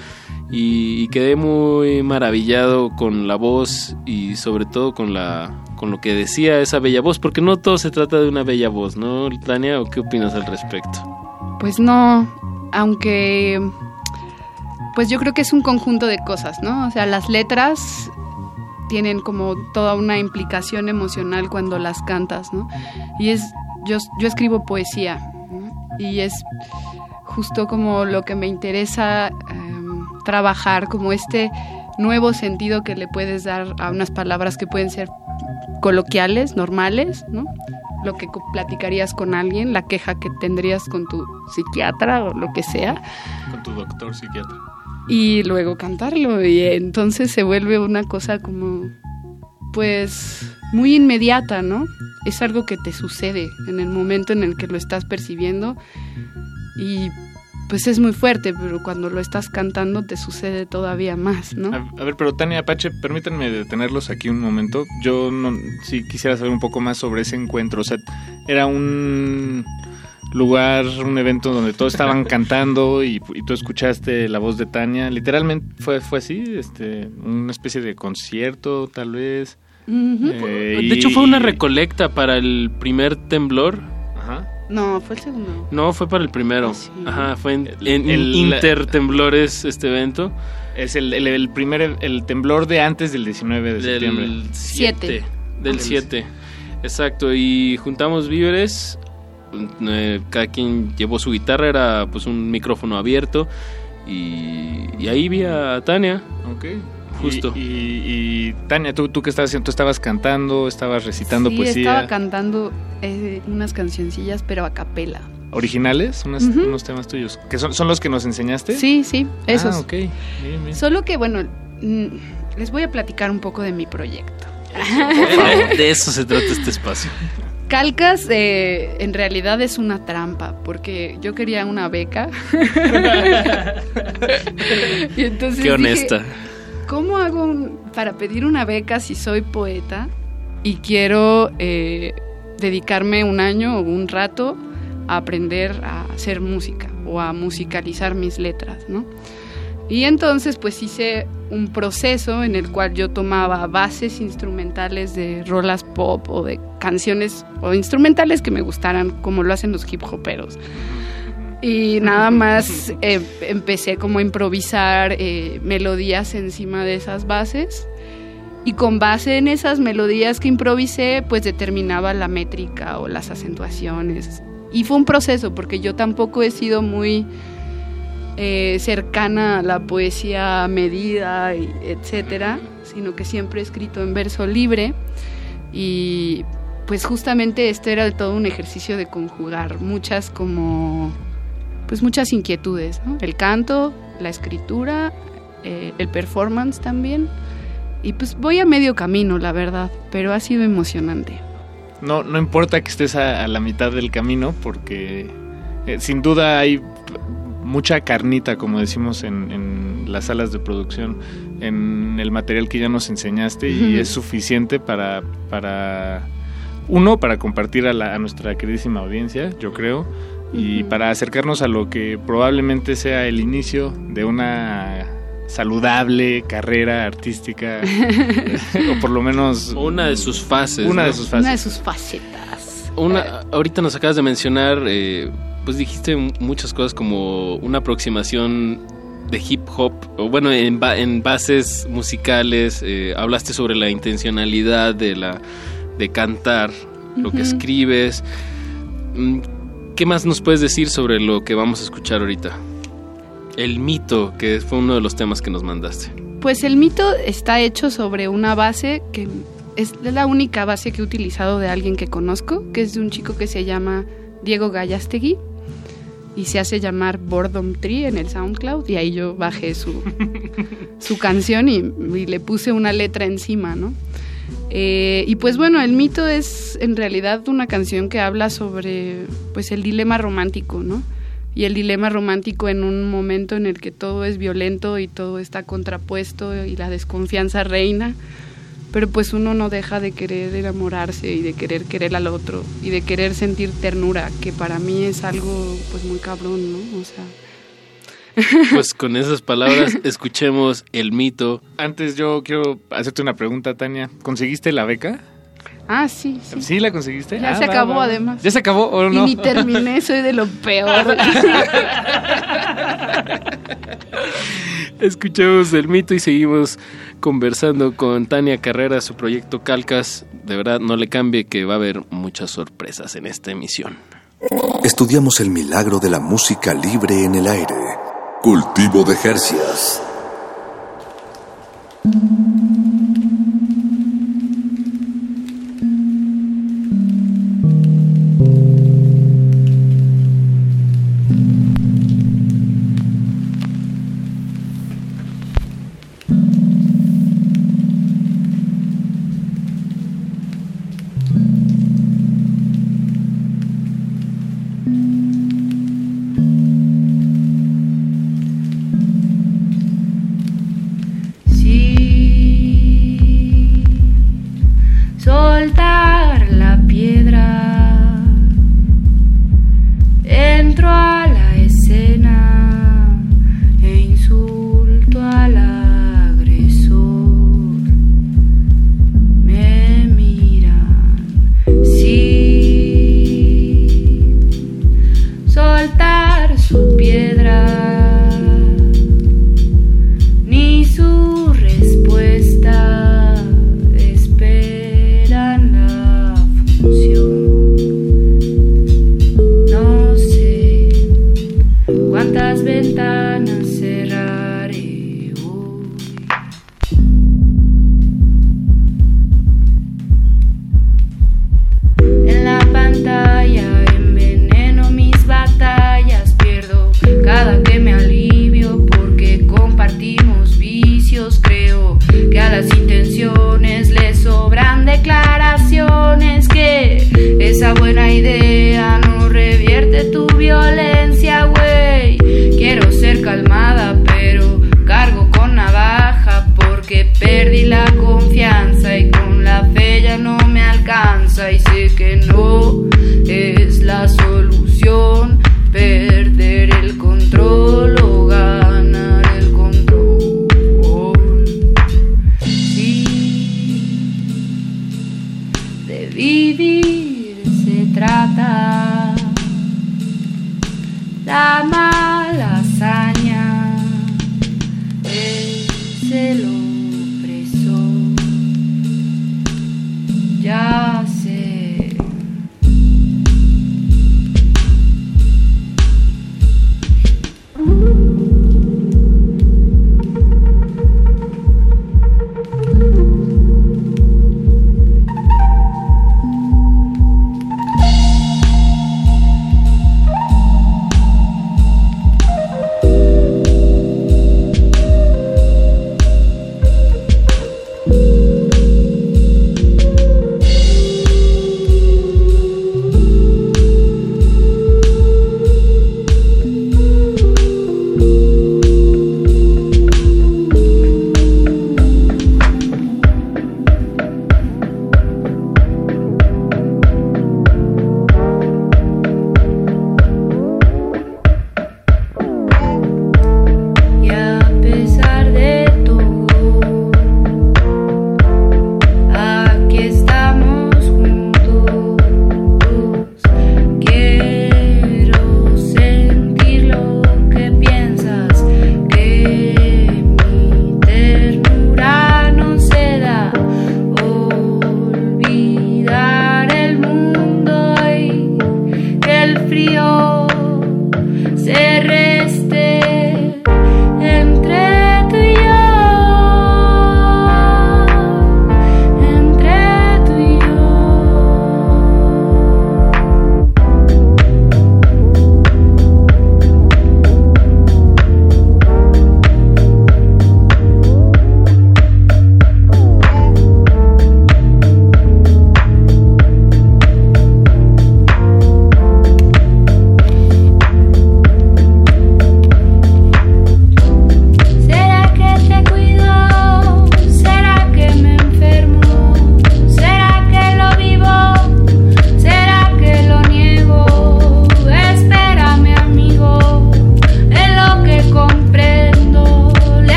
y, y quedé muy maravillado con la voz y sobre todo con la con lo que decía esa bella voz porque no todo se trata de una bella voz, ¿no, Tania? ¿O qué opinas al respecto? Pues no, aunque pues yo creo que es un conjunto de cosas, ¿no? O sea, las letras tienen como toda una implicación emocional cuando las cantas, ¿no? Y es yo yo escribo poesía ¿no? y es justo como lo que me interesa em, trabajar como este nuevo sentido que le puedes dar a unas palabras que pueden ser coloquiales, normales, ¿no? Lo que platicarías con alguien, la queja que tendrías con tu psiquiatra o lo que sea, Con tu doctor psiquiatra. Y luego cantarlo. Y entonces se vuelve una cosa como, pues, muy inmediata, ¿no? Es algo que te sucede en el momento en el que lo estás percibiendo y pues es muy fuerte, pero cuando lo estás cantando te sucede todavía más, ¿no? A, ver, pero Tania Apache, permítanme detenerlos aquí un momento. Yo no, sí quisiera saber un poco más sobre ese encuentro. O sea, era un lugar, un evento donde todos estaban cantando y, y tú escuchaste la voz de Tania. Literalmente fue, fue así, este, una especie de concierto, tal vez. Eh, De hecho fue una recolecta para el primer temblor. Ajá. No, fue el segundo. No, fue para el primero. Ajá, fue en, en el- Inter Temblores este evento. Es el, el- el primer, el temblor de antes del 19 de septiembre. Del Siete. 7. Del 7. Exacto, y juntamos víveres. Eh, cada quien llevó su guitarra, era pues un micrófono abierto. Y, y ahí vi a Tania. Ok. Justo. Y, y- y, Tania, ¿tú, ¿tú qué estabas haciendo? ¿Tú estabas cantando? ¿Estabas recitando sí, poesía? estaba cantando eh, unas cancioncillas, pero a capela. ¿Originales? Unos, temas tuyos. ¿Que son, son los que nos enseñaste? Sí, sí, esos. Ah, ok. Bien, bien. Solo que, bueno, mm, les voy a platicar un poco de mi proyecto. Por favor, de eso se trata este espacio. Calcas eh, en realidad es una trampa, porque yo quería una beca. y entonces Qué dije, honesta. ¿Cómo hago un- para pedir una beca si soy poeta y quiero eh, dedicarme un año o un rato a aprender a hacer música o a musicalizar mis letras, ¿no? Y entonces pues hice un proceso en el cual yo tomaba bases instrumentales de rolas pop o de canciones o instrumentales que me gustaran como lo hacen los hip hoperos. Y nada más eh, empecé como a improvisar eh, melodías encima de esas bases. Y con base en esas melodías que improvisé, pues determinaba la métrica o las acentuaciones. Y fue un proceso, porque yo tampoco he sido muy eh, cercana a la poesía medida, etcétera, sino que siempre he escrito en verso libre. Y pues justamente esto era todo un ejercicio de conjugar muchas como pues muchas inquietudes. El canto, la escritura, eh, el performance también. Y pues voy a medio camino, la verdad, pero ha sido emocionante. No, no importa que estés a, la mitad del camino, porque eh, sin duda hay mucha carnita, como decimos en, en las salas de producción, en el material que ya nos enseñaste y es suficiente para, para uno, para compartir a, la- a nuestra queridísima audiencia, yo creo, y para acercarnos a lo que probablemente sea el inicio de una saludable carrera artística o por lo menos Una de sus fases. una ¿no? de sus fases Una de sus facetas. Una, ahorita nos acabas de mencionar, eh, pues dijiste muchas cosas como una aproximación de hip hop, o bueno, en, ba- en bases musicales, eh, hablaste sobre la intencionalidad de, la, de cantar, lo que escribes. Mm, ¿Qué más nos puedes decir sobre lo que vamos a escuchar ahorita? El mito, que fue uno de los temas que nos mandaste. Pues el mito está hecho sobre una base que es la única base que he utilizado de alguien que conozco, que es de un chico que se llama Diego Gallastegui y se hace llamar Boredom Tree en el SoundCloud y ahí yo bajé su, su canción y, le puse una letra encima, ¿no? Eh, y pues bueno, el mito es en realidad una canción que habla sobre pues el dilema romántico, ¿no? Y el dilema romántico en un momento en el que todo es violento y todo está contrapuesto y la desconfianza reina, pero pues uno no deja de querer enamorarse y de querer querer al otro y de querer sentir ternura, que para mí es algo pues muy cabrón, ¿no? O sea, Pues con esas palabras escuchemos el mito. Antes yo quiero hacerte una pregunta, Tania. ¿Conseguiste la beca? Ah, sí, sí. ¿Sí la conseguiste? Ya Ah, se va, acabó va. además. ¿Ya se acabó o no? Y ni terminé, soy de lo peor. Escuchamos el mito y seguimos conversando con Tania Carrera, su proyecto Calcas. De verdad, no le cambie que va a haber muchas sorpresas en esta emisión. Estudiamos el milagro de la música libre en el aire. Cultivo de Jercias.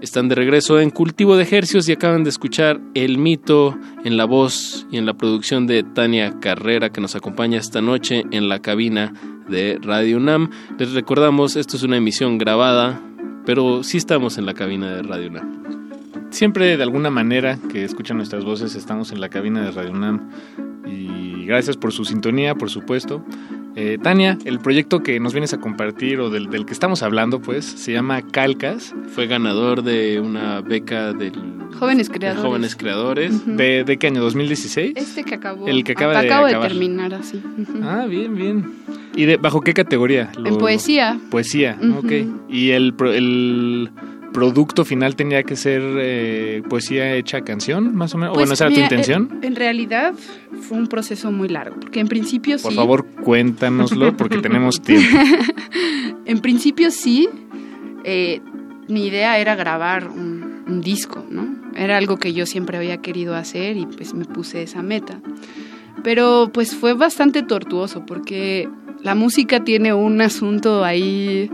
Están de regreso en Cultivo de Hercios y acaban de escuchar El Mito en la voz y en la producción de Tania Carrera que nos acompaña esta noche en la cabina de Radio UNAM. Les recordamos, esto es una emisión grabada, pero sí estamos en la cabina de Radio UNAM. Siempre de alguna manera que escuchan nuestras voces estamos en la cabina de Radio UNAM gracias por su sintonía, por supuesto. Eh, Tania, el proyecto que nos vienes a compartir o del, del que estamos hablando, pues, se llama Calcas. Fue ganador de una beca del Jóvenes de creadores. Jóvenes Creadores. ¿De, de qué año? ¿2016? Este que acabó. El que acaba de acabo acabar. terminar así. Ah, bien, bien. ¿Y de, bajo qué categoría? En poesía. Poesía, Ujú. ok. ¿Y el, pro- el producto final tenía que ser eh, poesía hecha canción, más o menos? ¿O Pues, bueno, esa era tu intención? En, en realidad fue un proceso muy largo, porque en principio Por sí. favor, cuéntanoslo porque tenemos tiempo. en principio sí. eh, mi idea era grabar un, un disco, ¿no? Era algo que yo siempre había querido hacer y pues me puse esa meta. Pero pues fue bastante tortuoso porque la música tiene un asunto ahí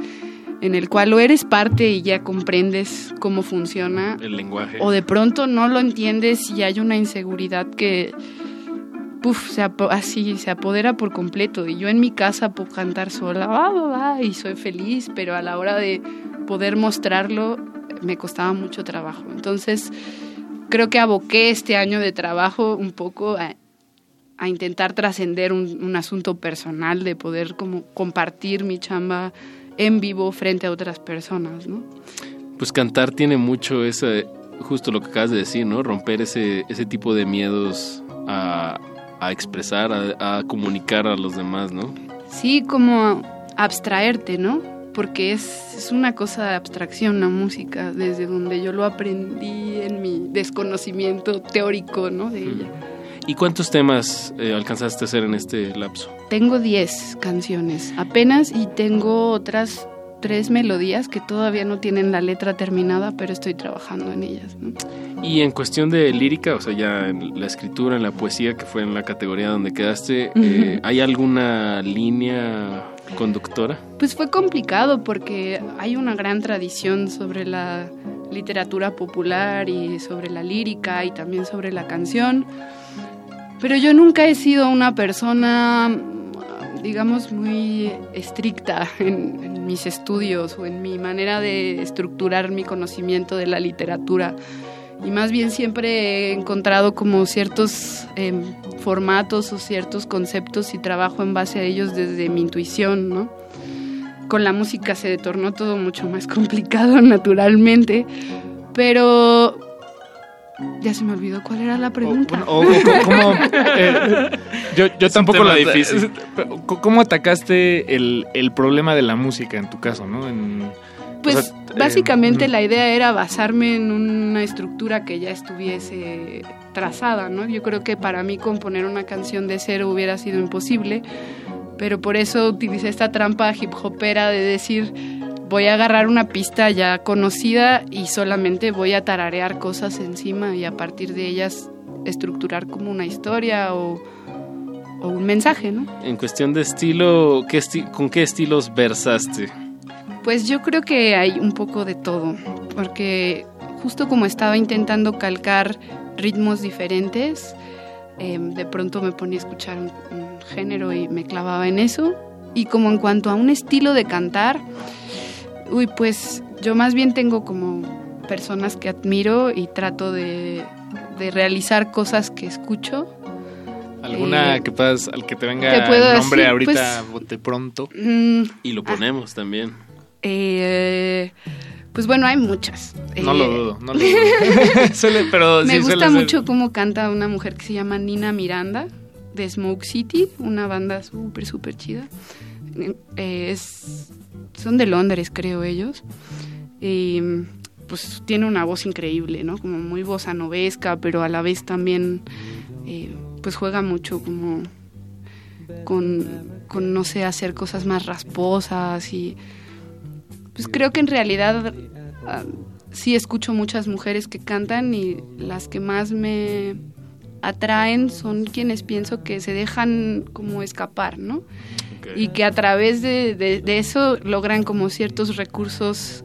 en el cual o eres parte y ya comprendes cómo funciona El lenguaje. o de pronto no lo entiendes y hay una inseguridad que puf, se así se apodera por completo y yo en mi casa puedo cantar sola y soy feliz pero a la hora de poder mostrarlo me costaba mucho trabajo entonces creo que aboqué este año de trabajo un poco a a intentar trascender un, un asunto personal, de poder como compartir mi chamba en vivo frente a otras personas, ¿no? Pues cantar tiene mucho ese, justo lo que acabas de decir, ¿no? Romper ese, ese tipo de miedos a, a expresar, a, a comunicar a los demás, ¿no? Sí, como abstraerte, ¿no? Porque es, es una cosa de abstracción la música, desde donde yo lo aprendí en mi desconocimiento teórico, ¿no? De ella. ¿Y cuántos temas eh, alcanzaste a hacer en este lapso? Tengo 10 canciones apenas y tengo otras tres melodías que todavía no tienen la letra terminada, pero estoy trabajando en ellas. ¿no? Y en cuestión de lírica, o sea, ya en la escritura, en la poesía, que fue en la categoría donde quedaste, eh. ¿hay alguna línea conductora? Pues fue complicado porque hay una gran tradición sobre la literatura popular y sobre la lírica y también sobre la canción. Pero yo nunca he sido una persona, digamos, muy estricta en, en mis estudios o en mi manera de estructurar mi conocimiento de la literatura. Y más bien siempre he encontrado como ciertos em, formatos o ciertos conceptos y trabajo en base a ellos desde mi intuición, ¿no? Con la música se tornó todo mucho más complicado naturalmente, pero ya se me olvidó cuál era la pregunta. O, o- o- ¿cómo, eh, yo, yo tampoco la difícil. ¿Cómo atacaste el, el problema de la música en tu caso, no? En, Pues o sea, eh, básicamente la idea era basarme en una estructura que ya estuviese trazada, ¿no? Yo creo que para mí componer una canción de cero hubiera sido imposible, pero por eso utilicé esta trampa hip hopera de decir voy a agarrar una pista ya conocida y solamente voy a tararear cosas encima y a partir de ellas estructurar como una historia o, o un mensaje, ¿no? En cuestión de estilo, ¿qué esti- ¿con qué estilos versaste? Pues yo creo que hay un poco de todo, porque justo como estaba intentando calcar ritmos diferentes, eh, de pronto me ponía a escuchar un, un género y me clavaba en eso. Y como en cuanto a un estilo de cantar, uy, pues yo más bien tengo como personas que admiro y trato de, de realizar cosas que escucho. ¿Alguna Eh, que puedas, al que te venga ¿qué puedo el nombre decir? ahorita Pues- bote pronto? Mm, Y lo ponemos también. eh, pues bueno, hay muchas. No Eh, lo dudo, no lo dudo. Suele- pero Me sí gusta ser- mucho cómo canta una mujer que se llama Nina Miranda de Smoke City, una banda súper, súper chida. Eh, es, son de Londres, creo ellos. Y pues tiene una voz increíble, ¿no? Como muy bossa novesca, pero a la vez también eh, pues juega mucho como con, con, no sé, hacer cosas más rasposas y pues creo que en realidad ah, sí escucho muchas mujeres que cantan y las que más me atraen son quienes pienso que se dejan como escapar, ¿no? Y que a través de, de- de eso logran como ciertos recursos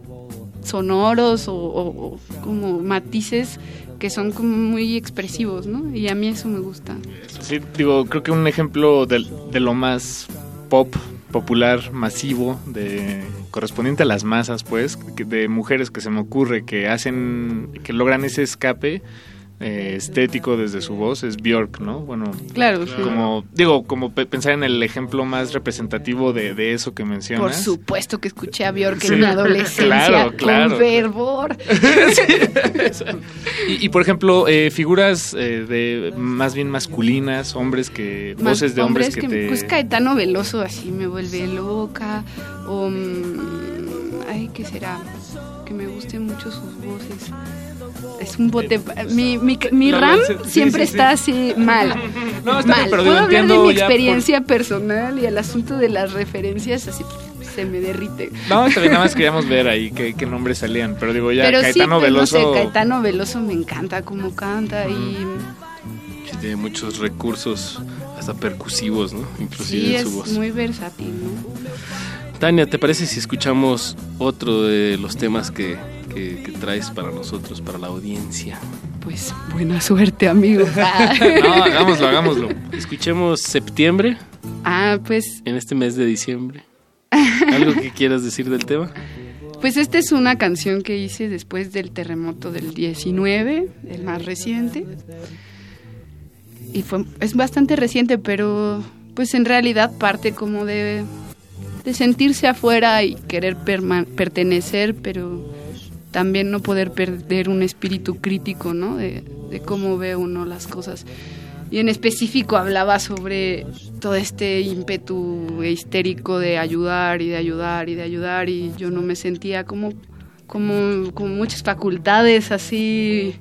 sonoros o, o- o como matices que son como muy expresivos, ¿no? Y a mí eso me gusta. Sí, digo, creo que un ejemplo de, de lo más pop, popular, masivo, de correspondiente a las masas, pues, que- de mujeres que se me ocurre que hacen, que logran ese escape eh, estético desde su voz es Bjork, ¿no? Bueno, Claro, sí. como digo, como pe- pensar en el ejemplo más representativo de, de eso que mencionas. Por supuesto que escuché a Bjork Sí. en mi adolescencia Claro, claro. con fervor. Y, y, por ejemplo, eh, figuras eh, de más bien masculinas, hombres que Más voces de hombres, que, te Pues Caetano Veloso así me vuelve loca. O. mm, ay, ¿qué será? Que me gusten mucho sus voces. Es un bote. Mi, mi, mi No, RAM sí, sí, siempre sí, está así mal. No, está bien, mal. pero Puedo hablar de mi por- experiencia personal y el asunto de las referencias así se me derrite. No, también nada más queríamos ver ahí qué, qué nombres salían, pero digo ya Pero Caetano sí, pues, Veloso. no sé, Caetano Veloso me encanta cómo canta y Sí, tiene muchos recursos hasta percusivos, ¿no? Inclusive sí en su es voz. muy versátil, ¿no? Tania, ¿te parece si escuchamos otro de los temas que, que- que traes para nosotros, para la audiencia? Pues buena suerte, amigo. No, hagámoslo, hagámoslo. Escuchemos Septiembre Ah, pues, en este mes de diciembre. ¿Algo que quieras decir del tema? pues esta es una canción que hice después del terremoto del 19, el más reciente. y fue, es bastante reciente, pero pues en realidad parte como de, de sentirse afuera y querer perma- pertenecer, pero también no poder perder un espíritu crítico, ¿no? De, cómo ve uno las cosas. Y en específico hablaba sobre todo este ímpetu histérico de ayudar y de ayudar y de ayudar y yo no me sentía como, como, con muchas facultades así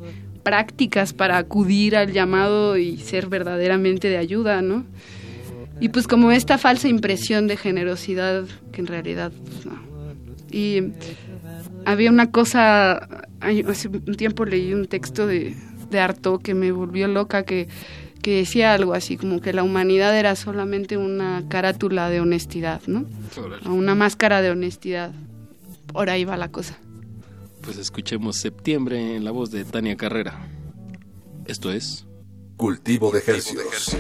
prácticas para acudir al llamado y ser verdaderamente de ayuda, ¿no? Y pues como esta falsa impresión de generosidad que en realidad pues, no. Y había una cosa, hace un tiempo leí un texto de, de Artaud que me volvió loca, que, que decía algo así, como que la humanidad era solamente una carátula de honestidad, ¿no? O Una máscara de honestidad. Por ahí va la cosa. Pues escuchemos septiembre en la voz de Tania Carrera. Esto es Cultivo de ejercicios.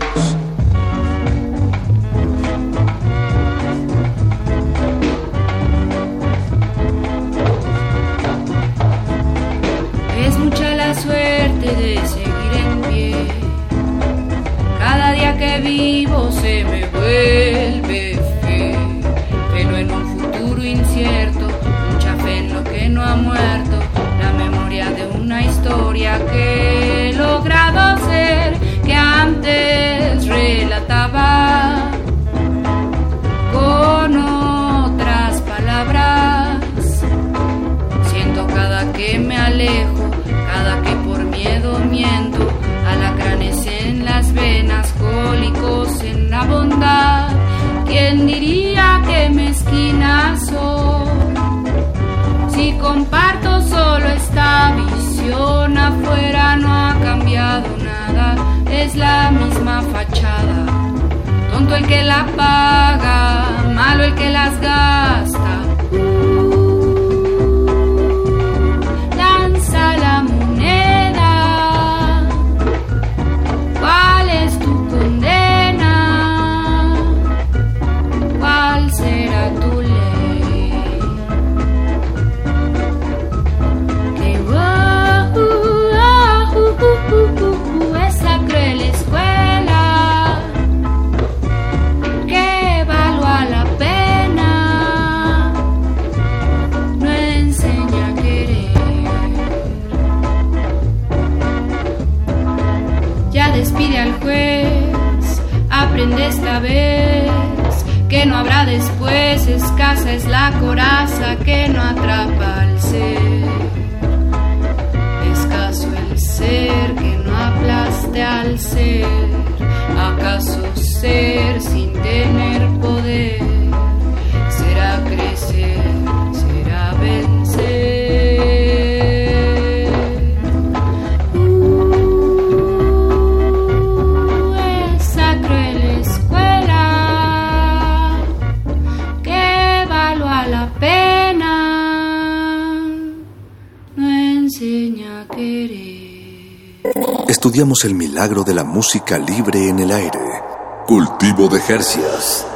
Suerte de seguir en pie. Cada día que vivo se me vuelve fe. Pero en un futuro incierto, mucha fe en lo que no ha muerto. La memoria de una historia que he logrado ser, que antes relataba ¿Quién diría que mezquina soy? Si comparto solo esta visión, afuera no ha cambiado nada, es la misma fachada. Tonto el que la paga, malo el que las gasta. Que no habrá después, escasa es la coraza que no atrapa al ser. Escaso el ser que no aplaste al ser, acaso ser sin tener poder Estudiamos el milagro de la música libre en el aire. Cultivo de Jercias.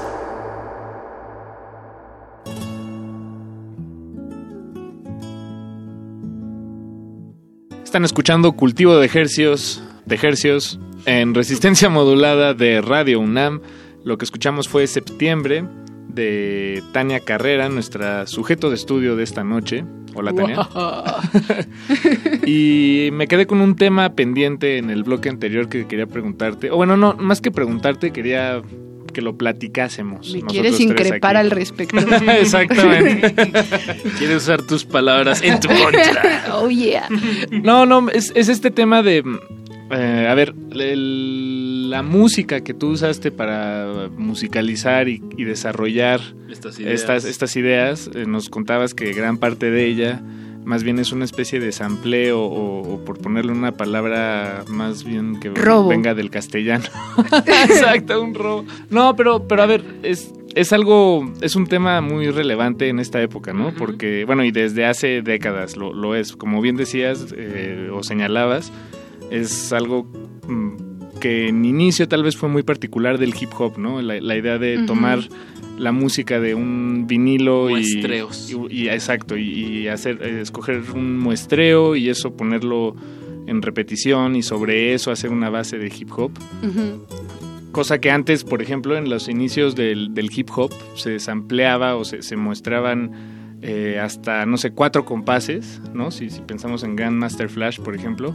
Están escuchando Cultivo de Ejercios, de Hercios en resistencia modulada de Radio UNAM. Lo que escuchamos fue Septiembre de Tania Carrera, nuestra sujeto de estudio de esta noche. Hola Tania. Y me quedé con un tema pendiente en el bloque anterior que quería preguntarte. O bueno, no, más que preguntarte, quería que lo platicásemos. Me quieres increpar al respecto. Exactamente. Quieres usar tus palabras en tu contra. oh yeah. No, no, es, es este tema de... eh, a ver, el- la música que tú usaste para musicalizar y, y desarrollar Estas ideas. estas, estas ideas, eh, nos contabas que gran parte de ella más bien es una especie de sampleo o, o por ponerle una palabra más bien que Robo. venga del castellano. Exacto, un robo. No, pero, pero a ver, es, es algo, es un tema muy relevante en esta época, ¿no? Porque, bueno, y desde hace décadas lo, lo es. Como bien decías eh, o señalabas, es algo mm, que en inicio tal vez fue muy particular del hip hop, ¿no? La, la idea de tomar la música de un vinilo y, Muestreos. y, y- exacto y, y hacer eh, escoger un muestreo y eso ponerlo en repetición y sobre eso hacer una base de hip hop. Cosa que antes, por ejemplo, en los inicios del, del hip hop se sampleaba o se, se mostraban eh, hasta, no sé, cuatro compases, ¿no? Si, si pensamos en Grandmaster Flash, por ejemplo.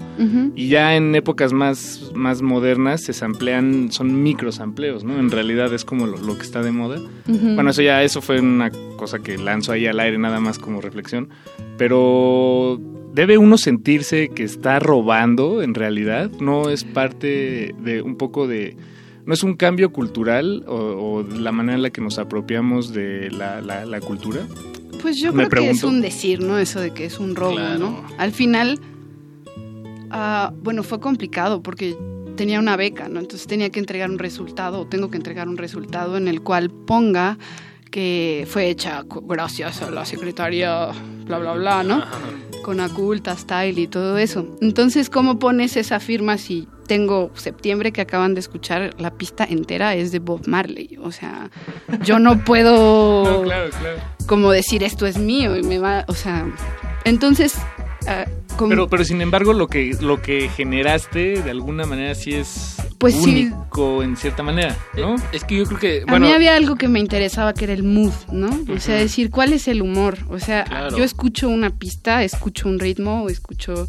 Y ya en épocas más, más modernas se samplean, son microsampleos, ¿no? En realidad es como lo, lo que está de moda. Bueno, eso ya, eso fue una cosa que lanzo ahí al aire nada más como reflexión. Pero debe uno sentirse que está robando en realidad, no es parte de un poco de... ¿No es un cambio cultural o, o la manera en la que nos apropiamos de la, la- la cultura? Pues yo Me creo que es un decir, ¿no? Eso de que es un robo, ¿no? Al final, ah, bueno, fue complicado porque tenía una beca, ¿no? Entonces tenía que entregar un resultado, o tengo que entregar un resultado en el cual ponga que fue hecha gracias a la secretaria, bla, bla, bla, ¿no? Aculta, Style y todo eso. Entonces, ¿cómo pones esa firma si tengo septiembre que acaban de escuchar la pista entera es de Bob Marley? O sea, yo no puedo No, claro, claro. como decir esto es mío y me va, o sea, entonces, ah, Pero, pero sin embargo, lo que, lo que generaste de alguna manera sí es Pues sí. único en cierta manera, ¿no? Es que yo creo que, a mí había algo que me interesaba que era el mood, ¿no? O sea, decir cuál es el humor, o sea, Claro. yo escucho una pista, escucho un ritmo, o escucho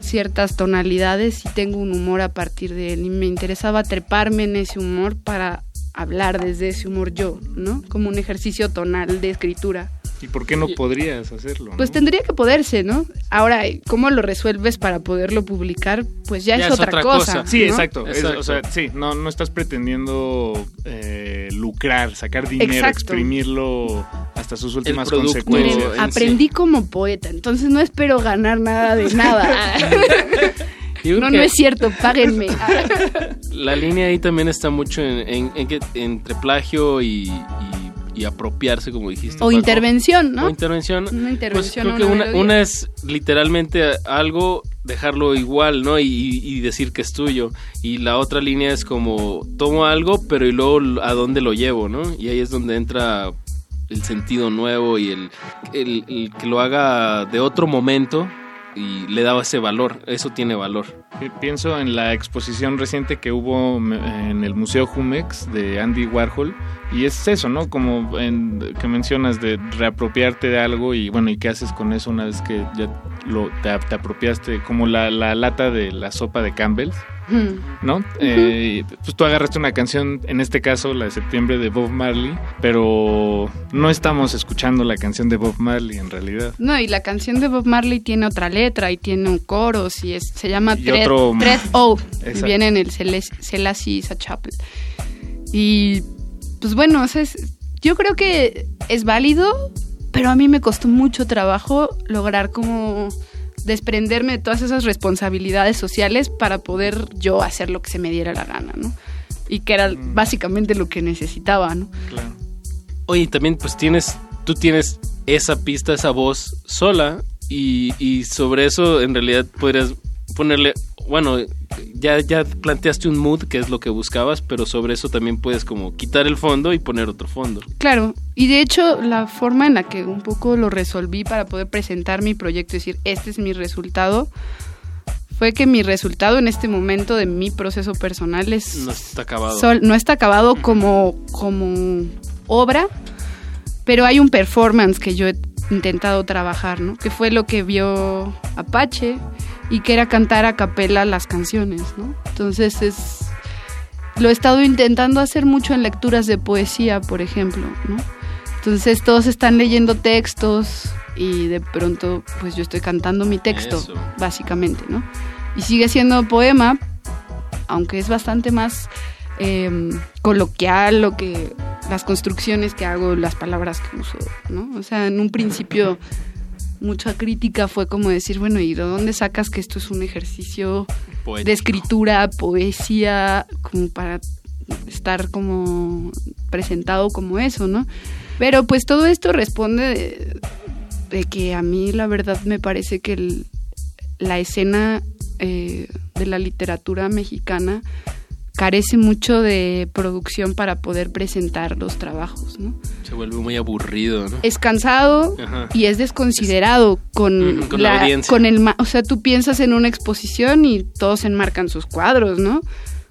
ciertas tonalidades y tengo un humor a partir de él y me interesaba treparme en ese humor para hablar desde ese humor yo, ¿no? Como un ejercicio tonal de escritura. ¿Y por qué no podrías hacerlo? Pues tendría que poderse, ¿no? Ahora, ¿cómo lo resuelves para poderlo publicar? Pues ya, es, otra, cosa. Sí, ¿no? exacto. Es- o sea, sí, no, no estás pretendiendo eh, lucrar, sacar dinero, Exacto. exprimirlo hasta sus últimas consecuencias. Miren, aprendí como poeta, entonces no espero ganar nada de nada. No, que no es cierto, páguenme. La línea ahí también está mucho en, en- en que entre plagio y, y- y apropiarse, como dijiste. O Paco. intervención, ¿no? O intervención. Una Pues intervención creo a que una una, melodía. una es literalmente algo, dejarlo igual, ¿no? Y, y decir que es tuyo. Y la otra línea es como, tomo algo, pero y luego a dónde lo llevo, ¿no? Y ahí es donde entra el sentido nuevo y el, el- el que lo haga de otro momento y le da ese valor. Eso tiene valor. Pienso en la exposición reciente que hubo en el Museo Jumex de Andy Warhol y es eso, ¿no? Como en- que mencionas de reapropiarte de algo y bueno, ¿y qué haces con eso una vez que ya lo, te, te apropiaste? Como la, la lata de la sopa de Campbell's, ¿no? Eh, pues tú agarraste una canción, en este caso la de septiembre de Bob Marley, pero no estamos escuchando la canción de Bob Marley en realidad. No, y la canción de Bob Marley tiene otra letra y tiene un coro, y es, se llama Y otro- O, Exacto. viene en el Selassie Chapel. Y pues bueno, o sea, es- yo creo que es válido, pero a mí me costó mucho trabajo lograr como desprenderme de todas esas responsabilidades sociales para poder yo hacer lo que se me diera la gana, ¿no? Y que era básicamente lo que necesitaba, ¿no? Claro. Oye, también pues tienes, tú tienes esa pista, esa voz sola y, y sobre eso en realidad podrías ponerle, bueno, ya, ya planteaste un mood que es lo que buscabas, pero sobre eso también puedes como quitar el fondo y poner otro fondo. Claro, y de hecho la forma en la que un poco lo resolví para poder presentar mi proyecto, decir, este es mi resultado, fue que mi resultado en este momento de mi proceso personal es No está acabado. sol- no está acabado como, como obra, pero hay un performance que yo he intentado trabajar, ¿no? Que fue lo que vio Apache y que era cantar a capela las canciones, ¿no? Entonces es lo he estado intentando hacer mucho en lecturas de poesía, por ejemplo, ¿no? Entonces todos están leyendo textos y de pronto pues yo estoy cantando mi texto, Eso. básicamente, ¿no? Y sigue siendo poema, aunque es bastante más eh, coloquial lo que las construcciones que hago, las palabras que uso, ¿no? O sea, en un principio mucha crítica fue como decir, bueno, ¿y de dónde sacas que esto es un ejercicio Poético. de escritura, poesía, como para estar como presentado como eso, ¿no? Pero pues todo esto responde de, de que a mí la verdad me parece que el- la escena eh, de la literatura mexicana carece mucho de producción para poder presentar los trabajos, ¿no? Se vuelve muy aburrido, ¿no? Es cansado Ajá. y es desconsiderado con, la audiencia. con el, o sea, tú piensas en una exposición y todos enmarcan sus cuadros, ¿no?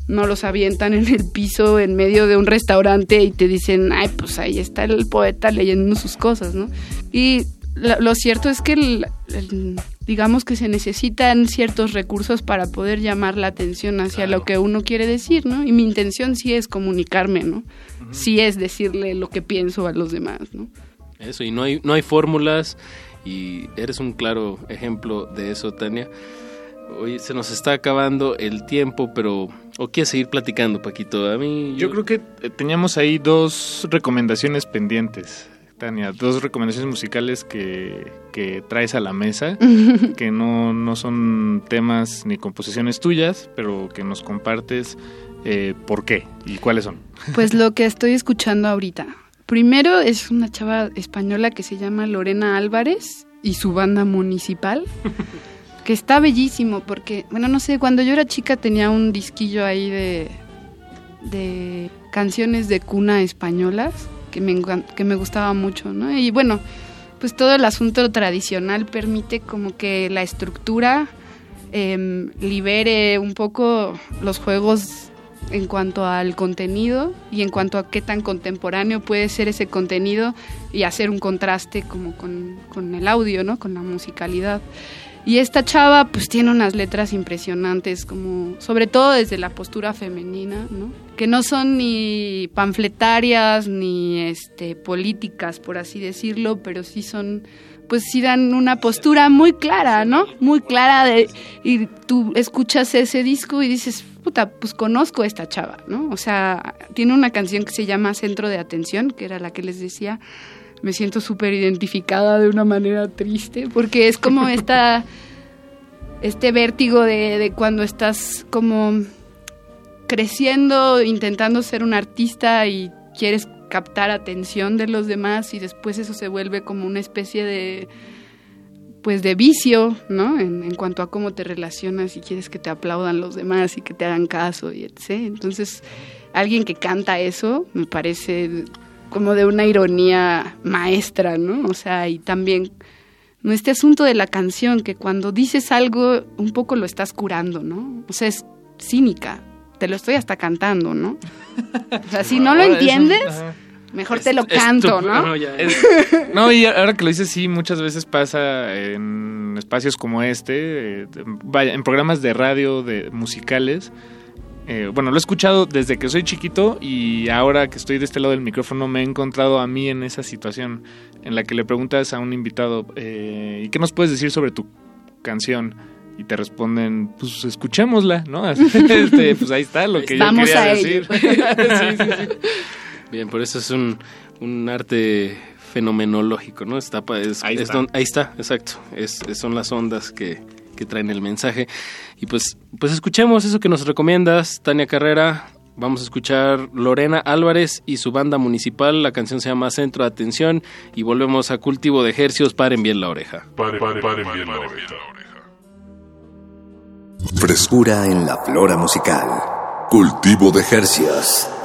No los avientan en el piso en medio de un restaurante y te dicen, ay, pues ahí está el poeta leyendo sus cosas, ¿no? Y lo cierto es que, el- el- digamos que se necesitan ciertos recursos para poder llamar la atención hacia lo que uno quiere decir, ¿no? Y mi intención sí es comunicarme, ¿no? Sí es decirle lo que pienso a los demás, ¿no? Eso, y no hay, no hay fórmulas y eres un claro ejemplo de eso, Tania. Hoy se nos está acabando el tiempo, pero... ¿O quieres seguir platicando, Paquito? A mí... Yo creo que eh, teníamos ahí dos recomendaciones pendientes, Tania, dos recomendaciones musicales que, que traes a la mesa, que no, no son temas ni composiciones tuyas, pero que nos compartes eh, por qué y cuáles son. Pues lo que estoy escuchando ahorita. Primero es una chava española que se llama Lorena Álvarez y su banda municipal, que está bellísimo porque, bueno, no sé, cuando yo era chica tenía un disquillo ahí de, de canciones de cuna españolas que me, que me gustaba mucho, ¿no? Y bueno, pues todo el asunto tradicional permite como que la estructura em, libere un poco los juegos en cuanto al contenido y en cuanto a qué tan contemporáneo puede ser ese contenido y hacer un contraste como con, con el audio, ¿no? Con la musicalidad. Y esta chava pues tiene unas letras impresionantes, como sobre todo desde la postura femenina, ¿no? Que no son ni panfletarias ni este políticas, por así decirlo, pero sí son pues sí dan una postura muy clara, ¿no? Muy clara de y tú escuchas ese disco y dices, puta, pues conozco a esta chava, ¿no? O sea, tiene una canción que se llama Centro de Atención, que era la que les decía, me siento súper identificada de una manera triste, porque es como esta, este vértigo de, de cuando estás como creciendo, intentando ser un artista y quieres captar atención de los demás y después eso se vuelve como una especie de pues de vicio, ¿no? En, en cuanto a cómo te relacionas y quieres que te aplaudan los demás y que te hagan caso y etc. Entonces, alguien que canta eso me parece como de una ironía maestra, ¿no? O sea, y también no este asunto de la canción, que cuando dices algo, un poco lo estás curando, ¿no? O sea, es cínica, te lo estoy hasta cantando, ¿no? O sea, si no lo entiendes, mejor te lo canto, ¿no? No, y ahora que lo dices, sí, muchas veces pasa en espacios como este, eh, vaya, en programas de radio, de musicales. Eh, bueno, lo he escuchado desde que soy chiquito y ahora que estoy de este lado del micrófono me he encontrado a mí en esa situación en la que le preguntas a un invitado, eh, ¿y qué nos puedes decir sobre tu canción? Y te responden, pues escuchémosla, ¿no? Este, pues ahí está lo que Vamos yo quería a decir. ello. Sí, sí, sí. Bien, por eso es un, un arte fenomenológico, ¿no? Está, es- Ahí es está. don- ahí está, exacto. Es- son las ondas que, que traen el mensaje. Y pues, pues escuchemos eso que nos recomiendas, Tania Carrera. Vamos a escuchar Lorena Álvarez y su banda municipal. La canción se llama Centro de Atención. Y volvemos a Cultivo de Ejercios. Paren bien la oreja. Pare, pare, pare bien la oreja. Frescura en la flora musical. Cultivo de Jercias.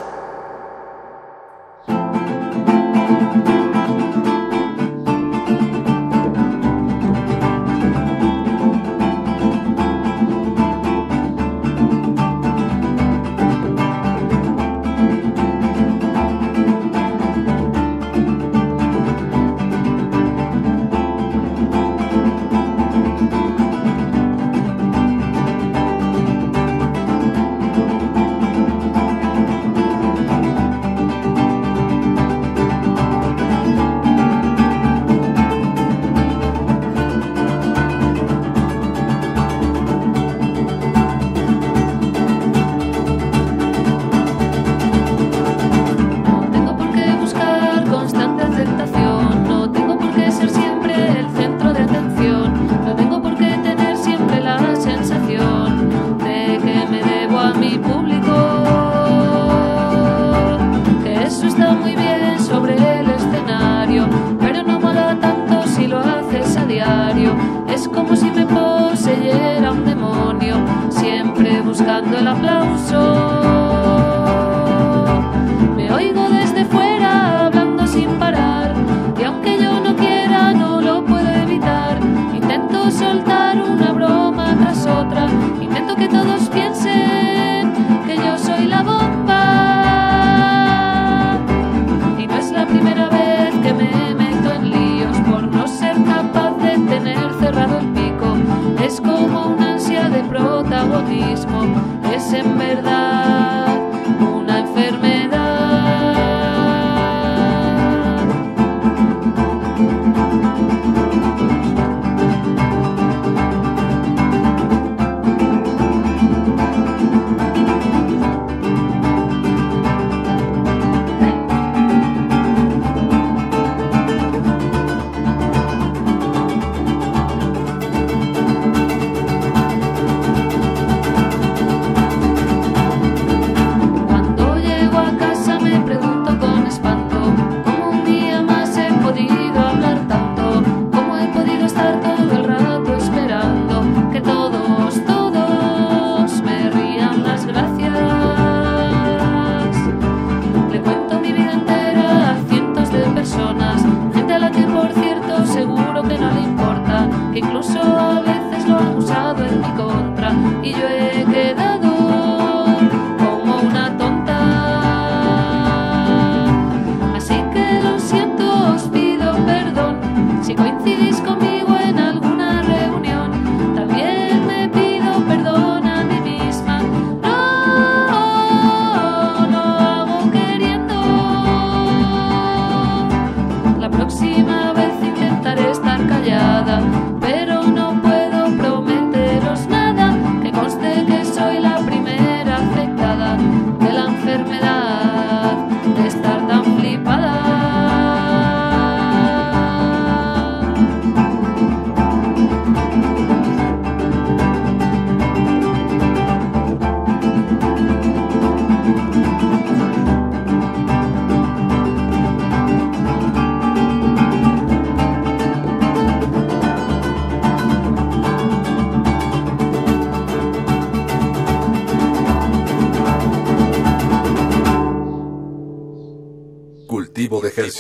Es como una ansia de protagonismo. Es en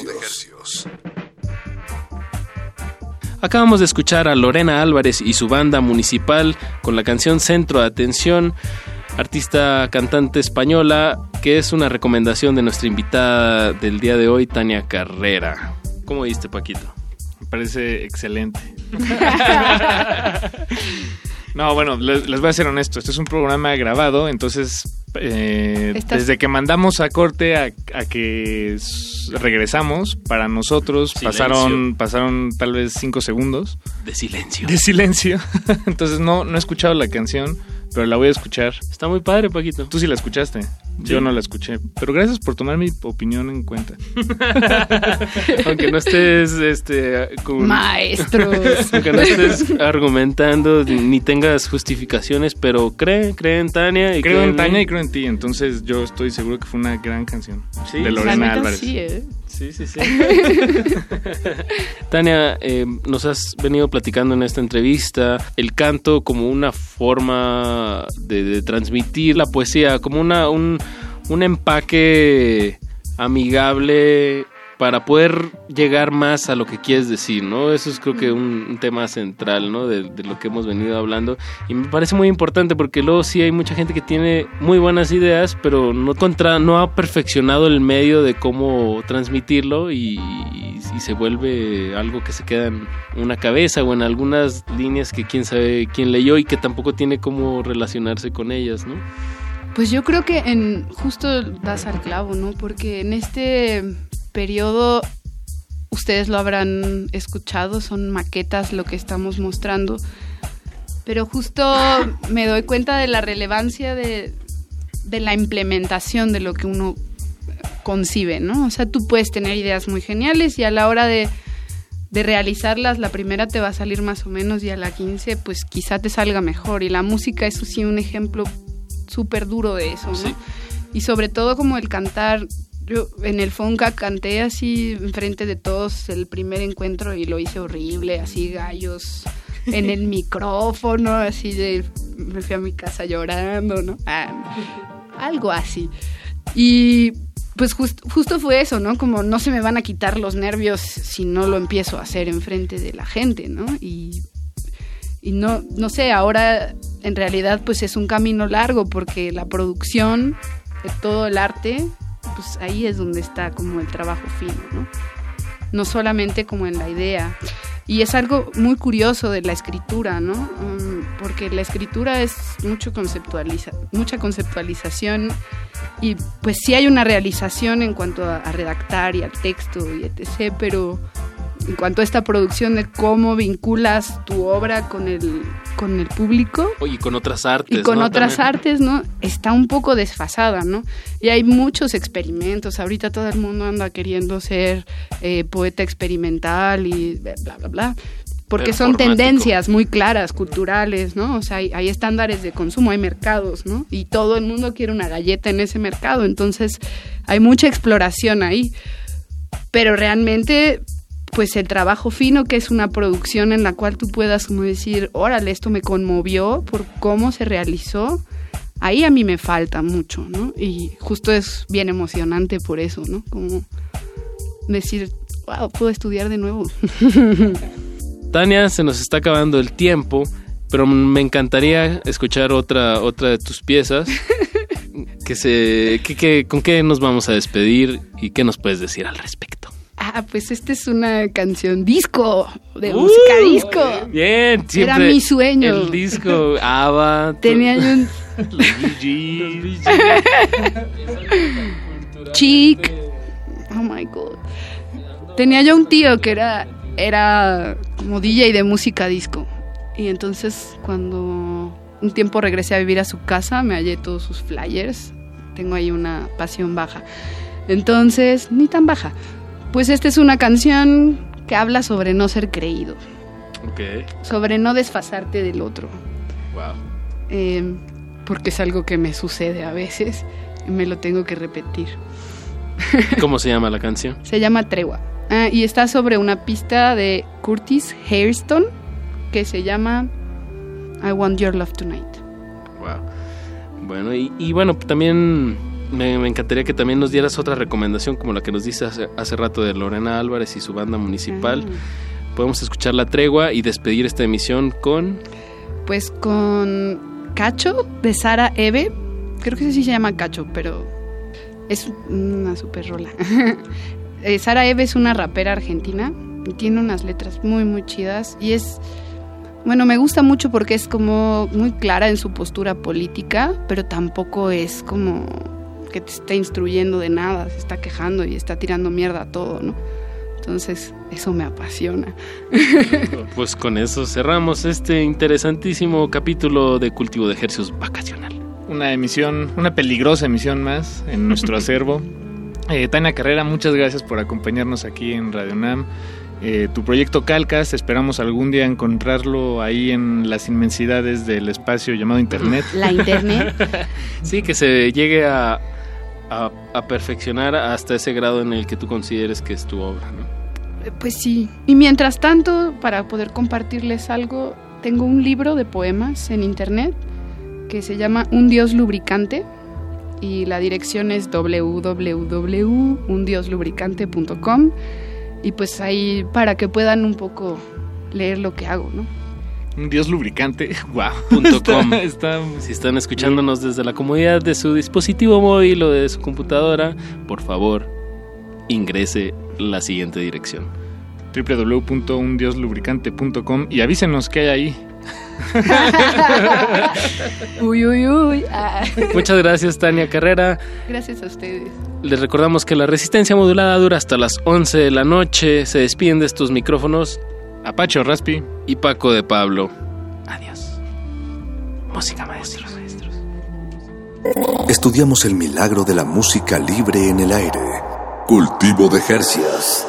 Hercios. Acabamos de escuchar a Lorena Álvarez y su banda municipal con la canción Centro de Atención, artista cantante española, que es una recomendación de nuestra invitada del día de hoy, Tania Carrera. ¿Cómo viste, Paquito? Me parece excelente. No, bueno, les, les voy a ser honesto. Este es un programa grabado, entonces eh, desde que mandamos a corte a, a que regresamos, para nosotros Silencio. pasaron pasaron tal vez cinco segundos De silencio. de silencio. entonces no, no he escuchado la canción, pero la voy a escuchar. Está muy padre, Paquito. Tú sí la escuchaste. Yo no la escuché. Pero gracias por tomar mi opinión en cuenta. Aunque no estés este, con- Maestros. Aunque no estés argumentando ni tengas justificaciones, pero cree, cree en Tania. Y Creo cree en Tania mí. y creo en ti, entonces yo estoy seguro que fue una gran canción Sí, de Lorena Álvarez. sí, ¿eh? Sí, sí, sí. Tania, eh, nos has venido platicando en esta entrevista el canto como una forma de, de transmitir la poesía, como una, un, un empaque amigable para poder llegar más a lo que quieres decir, ¿no? Eso es creo que un, un tema central, ¿no? De, de lo que hemos venido hablando. Y me parece muy importante porque luego sí hay mucha gente que tiene muy buenas ideas, pero no, contra, no ha perfeccionado el medio de cómo transmitirlo y, y se vuelve algo que se queda en una cabeza o en algunas líneas que quién sabe quién leyó y que tampoco tiene cómo relacionarse con ellas, ¿no? Pues yo creo que en justo das al clavo, ¿no? Porque en este periodo ustedes lo habrán escuchado, son maquetas lo que estamos mostrando. Pero justo me doy cuenta de la relevancia de, de la implementación de lo que uno concibe, ¿no? O sea, tú puedes tener ideas muy geniales y a la hora de, de realizarlas, la primera te va a salir más o menos y a la 15 pues quizá te salga mejor. Y la música es sí un ejemplo súper duro de eso, ¿no? Y sobre todo como el cantar, yo en el Fonca canté así enfrente de todos el primer encuentro y lo hice horrible, así gallos en el micrófono, así de me fui a mi casa llorando, ¿no? Ah, algo así. Y pues just- justo fue eso, ¿no? Como no se me van a quitar los nervios si no lo empiezo a hacer enfrente de la gente, ¿no? Y, y no, no sé, ahora en realidad pues es un camino largo porque la producción de todo el arte, pues ahí es donde está como el trabajo fino, ¿no? No solamente como en la idea. Y es algo muy curioso de la escritura, ¿no? Um, porque la escritura es mucho conceptualiza mucha conceptualización y pues sí hay una realización en cuanto a, a redactar y al texto y etc., pero en cuanto a esta producción de cómo vinculas tu obra con el, con el público Y con otras artes. y con ¿no? otras También. artes, ¿no? Está un poco desfasada, ¿no? Y hay muchos experimentos. Ahorita todo el mundo anda queriendo ser eh, poeta experimental y bla, bla, bla. Porque son tendencias muy claras, culturales, ¿no? O sea, hay, hay estándares de consumo, hay mercados, ¿no? Y todo el mundo quiere una galleta en ese mercado. Entonces, hay mucha exploración ahí. Pero realmente, pues el trabajo fino, que es una producción en la cual tú puedas como decir, órale, esto me conmovió por cómo se realizó, ahí a mí me falta mucho, ¿no? Y justo es bien emocionante por eso, ¿no? Como decir, wow, puedo estudiar de nuevo. Tania, se nos está acabando el tiempo, pero me encantaría escuchar otra, otra de tus piezas. que se, que- que- ¿Con qué nos vamos a despedir y qué nos puedes decir al respecto? Ah, pues esta es una canción disco, de música disco. Bien, siempre. Era mi sueño. El disco, ABBA. Tenía yo un Los chic. Oh my god. Tenía yo un tío que era, era como DJ de música disco. Y entonces cuando un tiempo regresé a vivir a su casa, me hallé todos sus flyers. Tengo ahí una pasión baja. Entonces, ni tan baja. Pues esta es una canción que habla sobre no ser creído, Ok. sobre no desfasarte del otro. Wow. Eh, porque es algo que me sucede a veces y me lo tengo que repetir. ¿Cómo se llama la canción? Se llama Tregua. Ah, y está sobre una pista de Curtis Hairston que se llama I Want Your Love Tonight. Wow. Bueno, y, y bueno, también me, me encantaría que también nos dieras otra recomendación como la que nos dice hace, hace rato de Lorena Álvarez y su banda municipal. Podemos escuchar La Tregua y despedir esta emisión con... Pues con Cacho de Sara Eve. Creo que sí se llama Cacho, pero es una super rola. Eh, Sara Eve es una rapera argentina y tiene unas letras muy, muy chidas. Y es. Bueno, me gusta mucho porque es como muy clara en su postura política, pero tampoco es como que te está instruyendo de nada, se está quejando y está tirando mierda a todo, ¿no? Entonces, eso me apasiona. Pues con eso cerramos este interesantísimo capítulo de Cultivo de Ejercicios Vacacional. Una emisión, una peligrosa emisión más en nuestro acervo. Eh, Tania Carrera, muchas gracias por acompañarnos aquí en Radio Nam. Eh, tu proyecto Calcas, esperamos algún día encontrarlo ahí en las inmensidades del espacio llamado Internet. La Internet. sí, que se llegue a, a, perfeccionar hasta ese grado en el que tú consideres que es tu obra, ¿no? Eh, Pues sí. Y mientras tanto, para poder compartirles algo, tengo un libro de poemas en internet que se llama Un Dios Lubricante y la dirección es www.undioslubricante.com y pues ahí para que puedan un poco leer lo que hago, ¿no? Un dios lubricante, wow. Punto com. Está, Si están escuchándonos desde la comodidad de su dispositivo móvil o de su computadora, por favor, ingrese la siguiente dirección. www.undioslubricante.com y avísenos qué hay ahí. uy, uy, uy. Ah. Muchas gracias, Tania Carrera. Gracias a ustedes. Les recordamos que la resistencia modulada dura hasta las 11 de la noche. Se despiden de estos micrófonos Apacho Raspi y Paco de Pablo. Adiós. Música maestros. Estudiamos el milagro de la música libre en el aire. Cultivo de Jercias.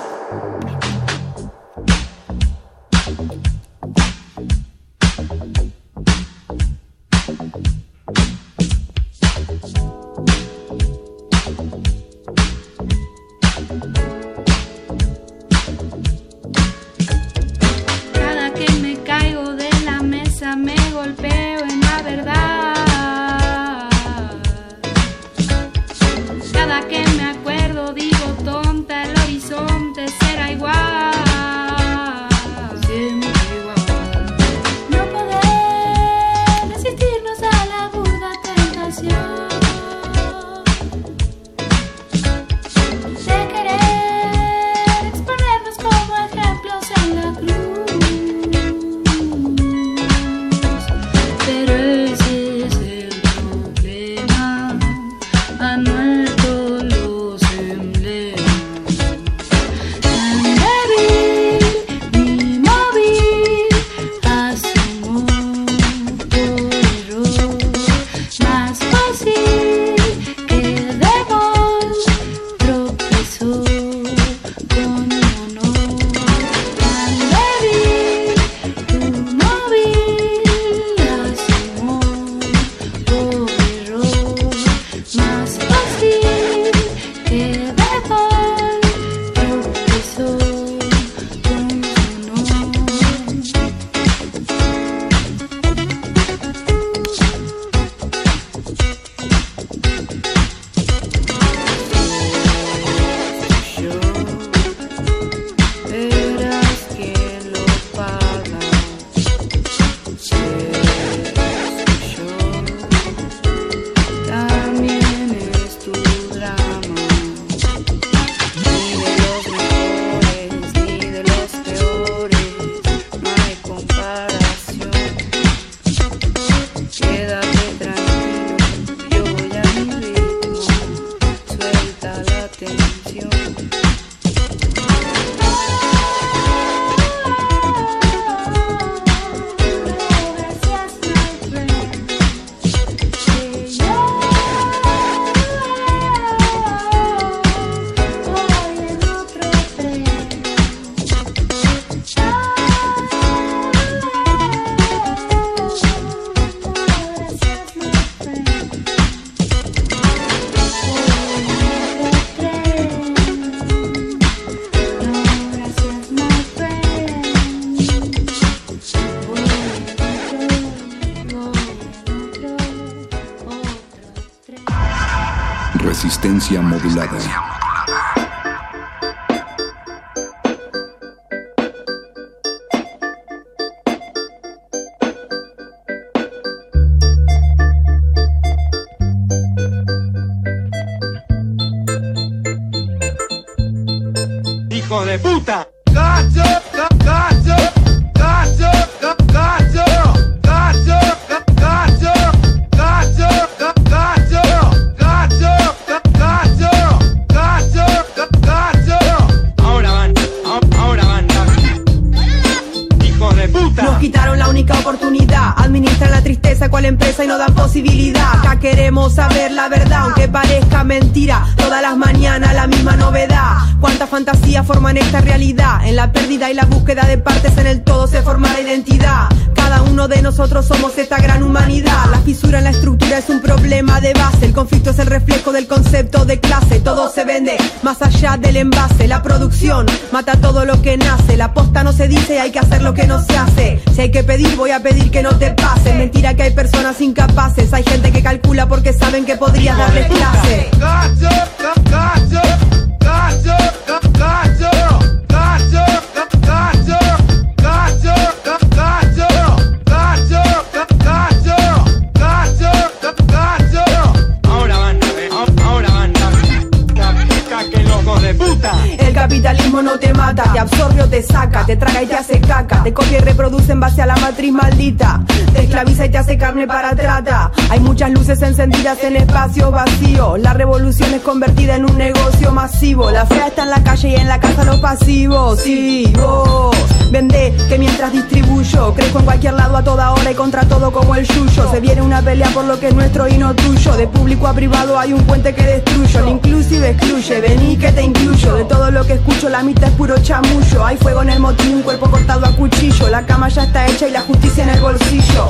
Y en la casa los pasivos. Sí, vos vende que mientras distribuyo, crezco en cualquier lado a toda hora y contra todo como el yuyo. Se viene una pelea por lo que es nuestro y no tuyo, de público a privado hay un puente que destruyo, el inclusive excluye, vení que te incluyo, de todo lo que escucho la mitad es puro chamullo. Hay fuego en el motín, un cuerpo cortado a cuchillo. La cama ya está hecha y la justicia en el bolsillo.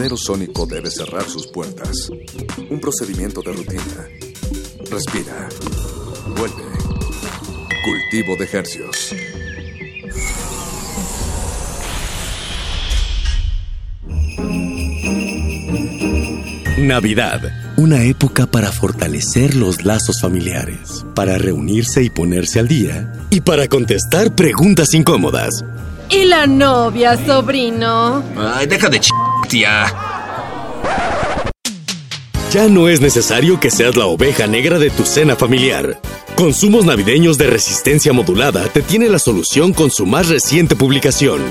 Invernadero sónico debe cerrar sus puertas. Un procedimiento de rutina. Respira. Vuelve. Cultivo de hercios. Navidad, una época para fortalecer los lazos familiares, para reunirse y ponerse al día, y para contestar preguntas incómodas. ¿Y la novia, sobrino? Ay, deja de ch... Ya no es necesario que seas la oveja negra de tu cena familiar. Consumos navideños de resistencia modulada te tiene la solución con su más reciente publicación.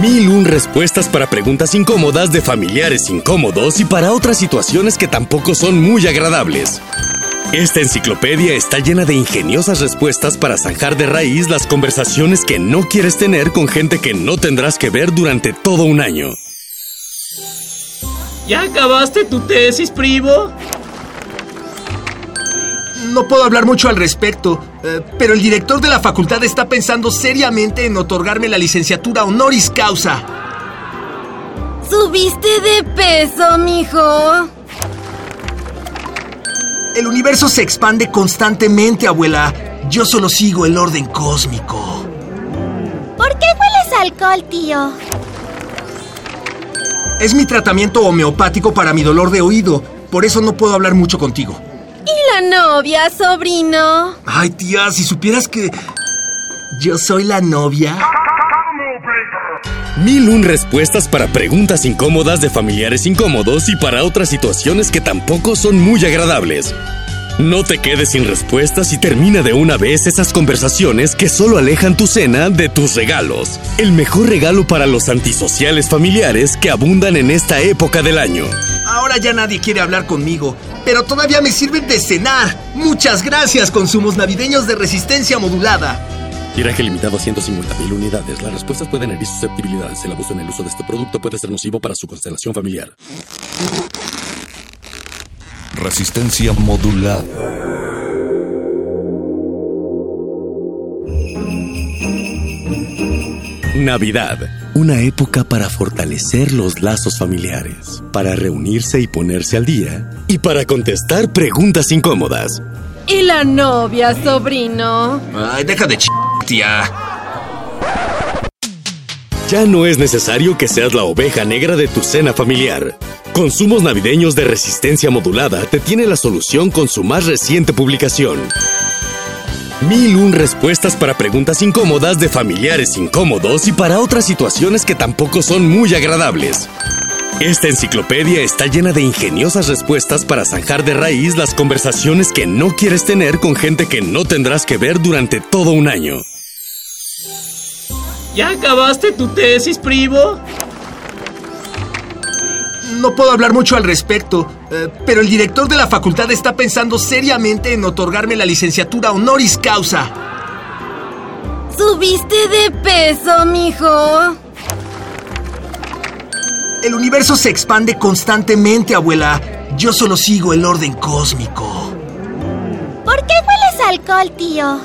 Mil un respuestas para preguntas incómodas de familiares incómodos y para otras situaciones que tampoco son muy agradables. Esta enciclopedia está llena de ingeniosas respuestas para zanjar de raíz las conversaciones que no quieres tener con gente que no tendrás que ver durante todo un año. ¿Ya acabaste tu tesis, primo? No puedo hablar mucho al respecto, eh, pero el director de la facultad está pensando seriamente en otorgarme la licenciatura honoris causa. ¿Subiste de peso, mijo? El universo se expande constantemente, abuela. Yo solo sigo el orden cósmico. ¿Por qué hueles alcohol, tío? Es mi tratamiento homeopático para mi dolor de oído. Por eso no puedo hablar mucho contigo. ¿Y la novia, sobrino? Ay, tía, si supieras que... Yo soy la novia. Mil un respuestas para preguntas incómodas de familiares incómodos y para otras situaciones que tampoco son muy agradables. No te quedes sin respuestas y termina de una vez esas conversaciones que solo alejan tu cena de tus regalos. El mejor regalo para los antisociales familiares que abundan en esta época del año. Ahora ya nadie quiere hablar conmigo, pero todavía me sirven de cenar. Muchas gracias, consumos navideños de resistencia modulada. Tiraje limitado a 150.000 unidades. Las respuestas pueden herir susceptibilidades. El abuso en el uso de este producto puede ser nocivo para su constelación familiar. Resistencia modulada. Navidad, una época para fortalecer los lazos familiares, para reunirse y ponerse al día, y para contestar preguntas incómodas. ¿Y la novia, sobrino? Ay, deja de ch... tía. Ya no es necesario que seas la oveja negra de tu cena familiar. Consumos Navideños de Resistencia Modulada te tiene la solución con su más reciente publicación. Mil un respuestas para preguntas incómodas de familiares incómodos y para otras situaciones que tampoco son muy agradables. Esta enciclopedia está llena de ingeniosas respuestas para zanjar de raíz las conversaciones que no quieres tener con gente que no tendrás que ver durante todo un año. ¿Ya acabaste tu tesis, primo? No puedo hablar mucho al respecto, eh, pero el director de la facultad está pensando seriamente en otorgarme la licenciatura honoris causa. ¿Subiste de peso, mijo? El universo se expande constantemente, abuela. Yo solo sigo el orden cósmico. ¿Por qué hueles alcohol, tío?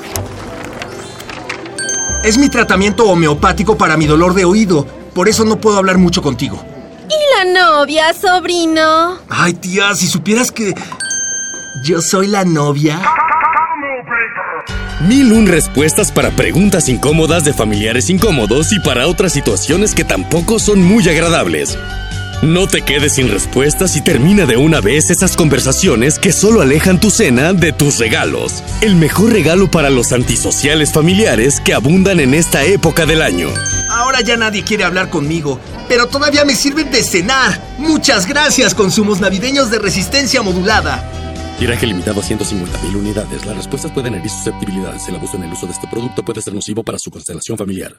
Es mi tratamiento homeopático para mi dolor de oído. Por eso no puedo hablar mucho contigo. ¿Y la novia, sobrino? Ay, tía, si supieras que... Yo soy la novia. Mil un respuestas para preguntas incómodas de familiares incómodos y para otras situaciones que tampoco son muy agradables. No te quedes sin respuestas y termina de una vez esas conversaciones que solo alejan tu cena de tus regalos. El mejor regalo para los antisociales familiares que abundan en esta época del año. Ahora ya nadie quiere hablar conmigo, pero todavía me sirven de cenar. Muchas gracias, consumos navideños de resistencia modulada. Tiraje limitado a 150.000 unidades. Las respuestas pueden herir susceptibilidades. El abuso en el uso de este producto puede ser nocivo para su constelación familiar.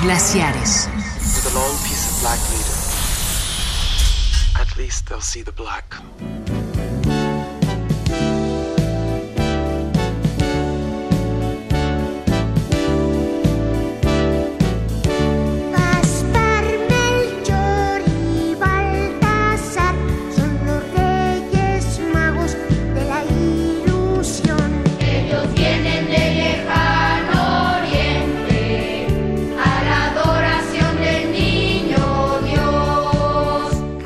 Glaciares. With a long piece of black leader. At least they'll see the black.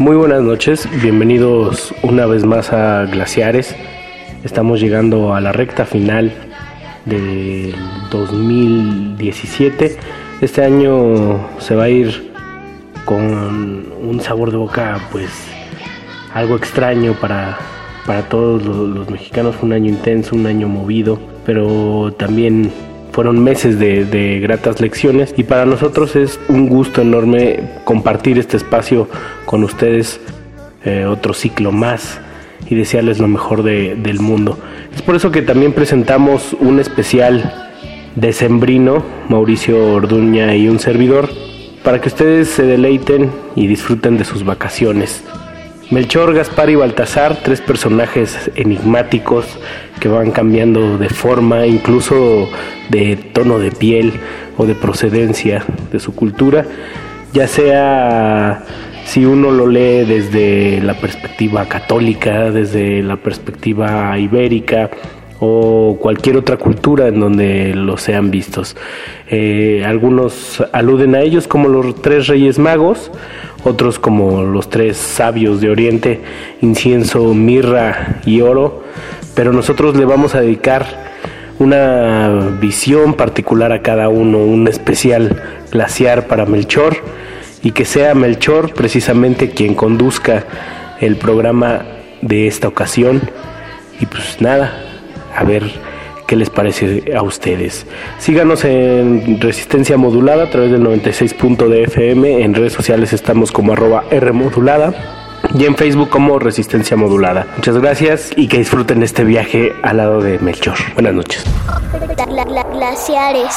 Muy buenas noches, bienvenidos una vez más a Glaciares. Estamos llegando a la recta final del 2017. Este año se va a ir con un sabor de boca pues algo extraño para, para todos los, los mexicanos. Fue un año intenso, un año movido, pero también fueron meses de, gratas lecciones y para nosotros es un gusto enorme compartir este espacio con ustedes, eh, otro ciclo más y desearles lo mejor de- del mundo. Es por eso que también presentamos un especial decembrino, Mauricio Orduña y un servidor, para que ustedes se deleiten y disfruten de sus vacaciones. Melchor, Gaspar y Baltasar, tres personajes enigmáticos que van cambiando de forma, incluso de tono de piel o de procedencia de su cultura, ya sea si uno lo lee desde la perspectiva católica, desde la perspectiva ibérica o cualquier otra cultura en donde los sean vistos. Eh, algunos aluden a ellos como los tres reyes magos, otros como los tres sabios de Oriente, incienso, mirra y oro, pero nosotros le vamos a dedicar una visión particular a cada uno, un especial glaciar para Melchor y que sea Melchor precisamente quien conduzca el programa de esta ocasión. Y pues nada, a ver qué les parece a ustedes. Síganos en Resistencia Modulada a través del 96. de FM, en redes sociales estamos como arroba R modulada y en Facebook como Resistencia Modulada. Muchas gracias y que disfruten este viaje al lado de Melchor. Buenas noches. Gla- gla- glaciares.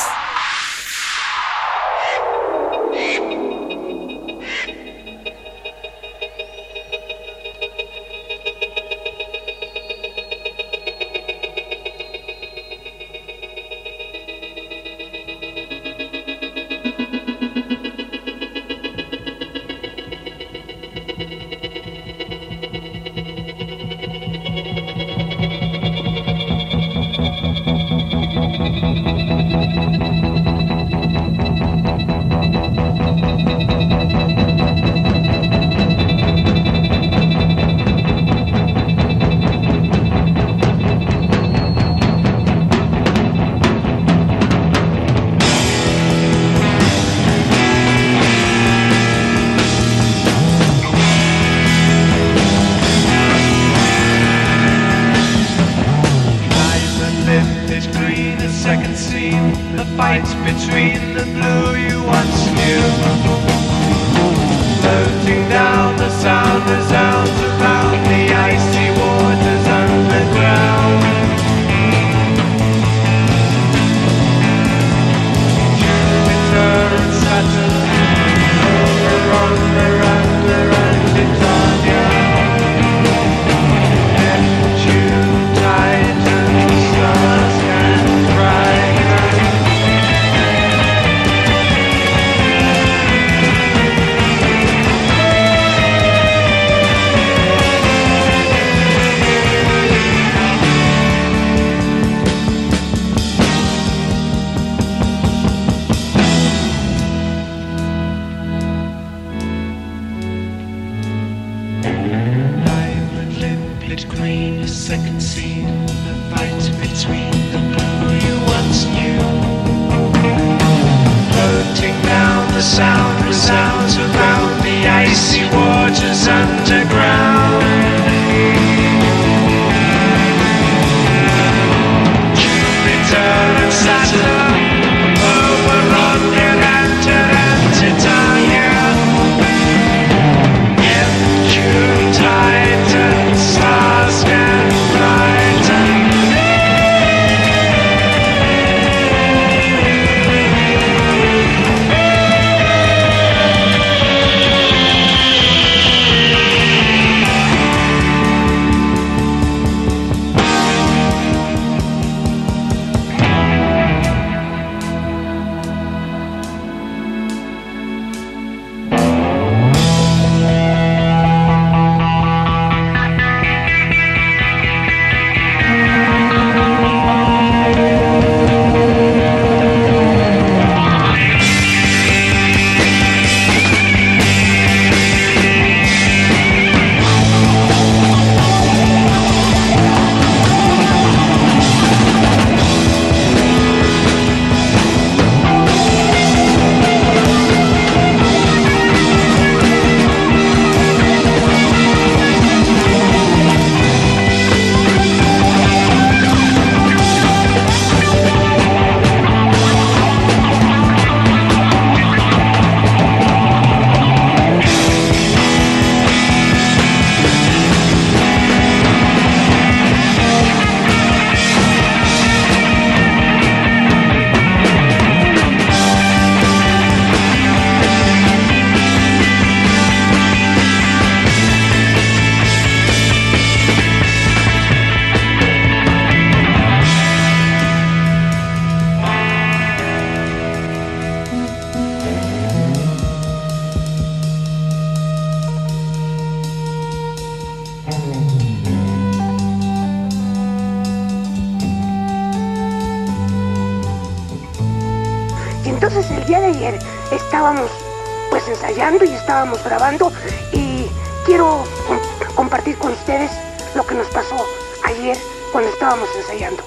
Grabando y quiero com- compartir con ustedes lo que nos pasó ayer cuando estábamos ensayando.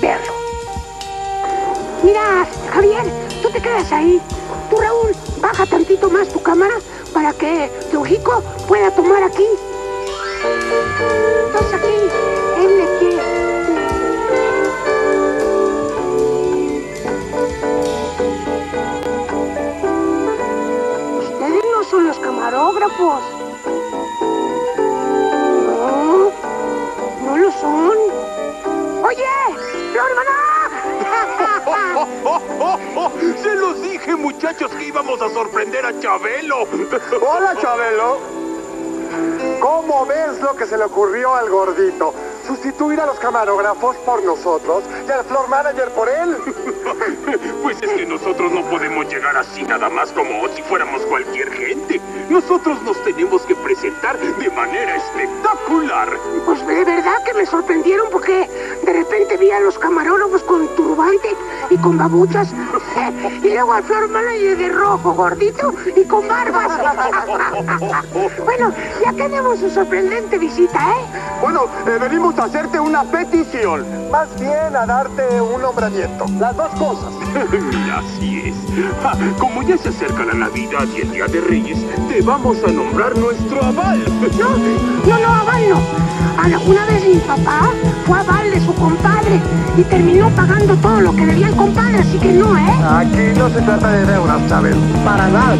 Véanlo. Mira, Javier, tú te quedas ahí. Tú, Raúl, baja tantito más tu cámara para que Trujico pueda tomar aquí. Chabelo. Hola, Chabelo. ¿Cómo ves lo que se le ocurrió al gordito? Sustituir a los camarógrafos por nosotros y al floor manager por él. Pues es que nosotros no podemos llegar así nada más como si fuéramos cualquier gente. Nosotros nos tenemos que presentar de manera espectacular. Pues de verdad que me sorprendieron porque de repente vi a los camarógrafos con turbante y con babuchas y luego al floor manager de rojo gordito y con barbas. bueno, ya tenemos su sorprendente visita, ¿eh? Bueno, eh, venimos a hacerte una petición. Más bien a darte un nombramiento. Las dos cosas. Mira, así es. Ah, como ya se acerca la Navidad y el Día de Reyes, te vamos a nombrar nuestro aval. No, no, no, aval no. Alguna vez mi papá fue aval de su compadre y terminó pagando todo lo que debía el compadre, así que no, ¿eh? Aquí no se trata de deudas, Chabelo. Para nada.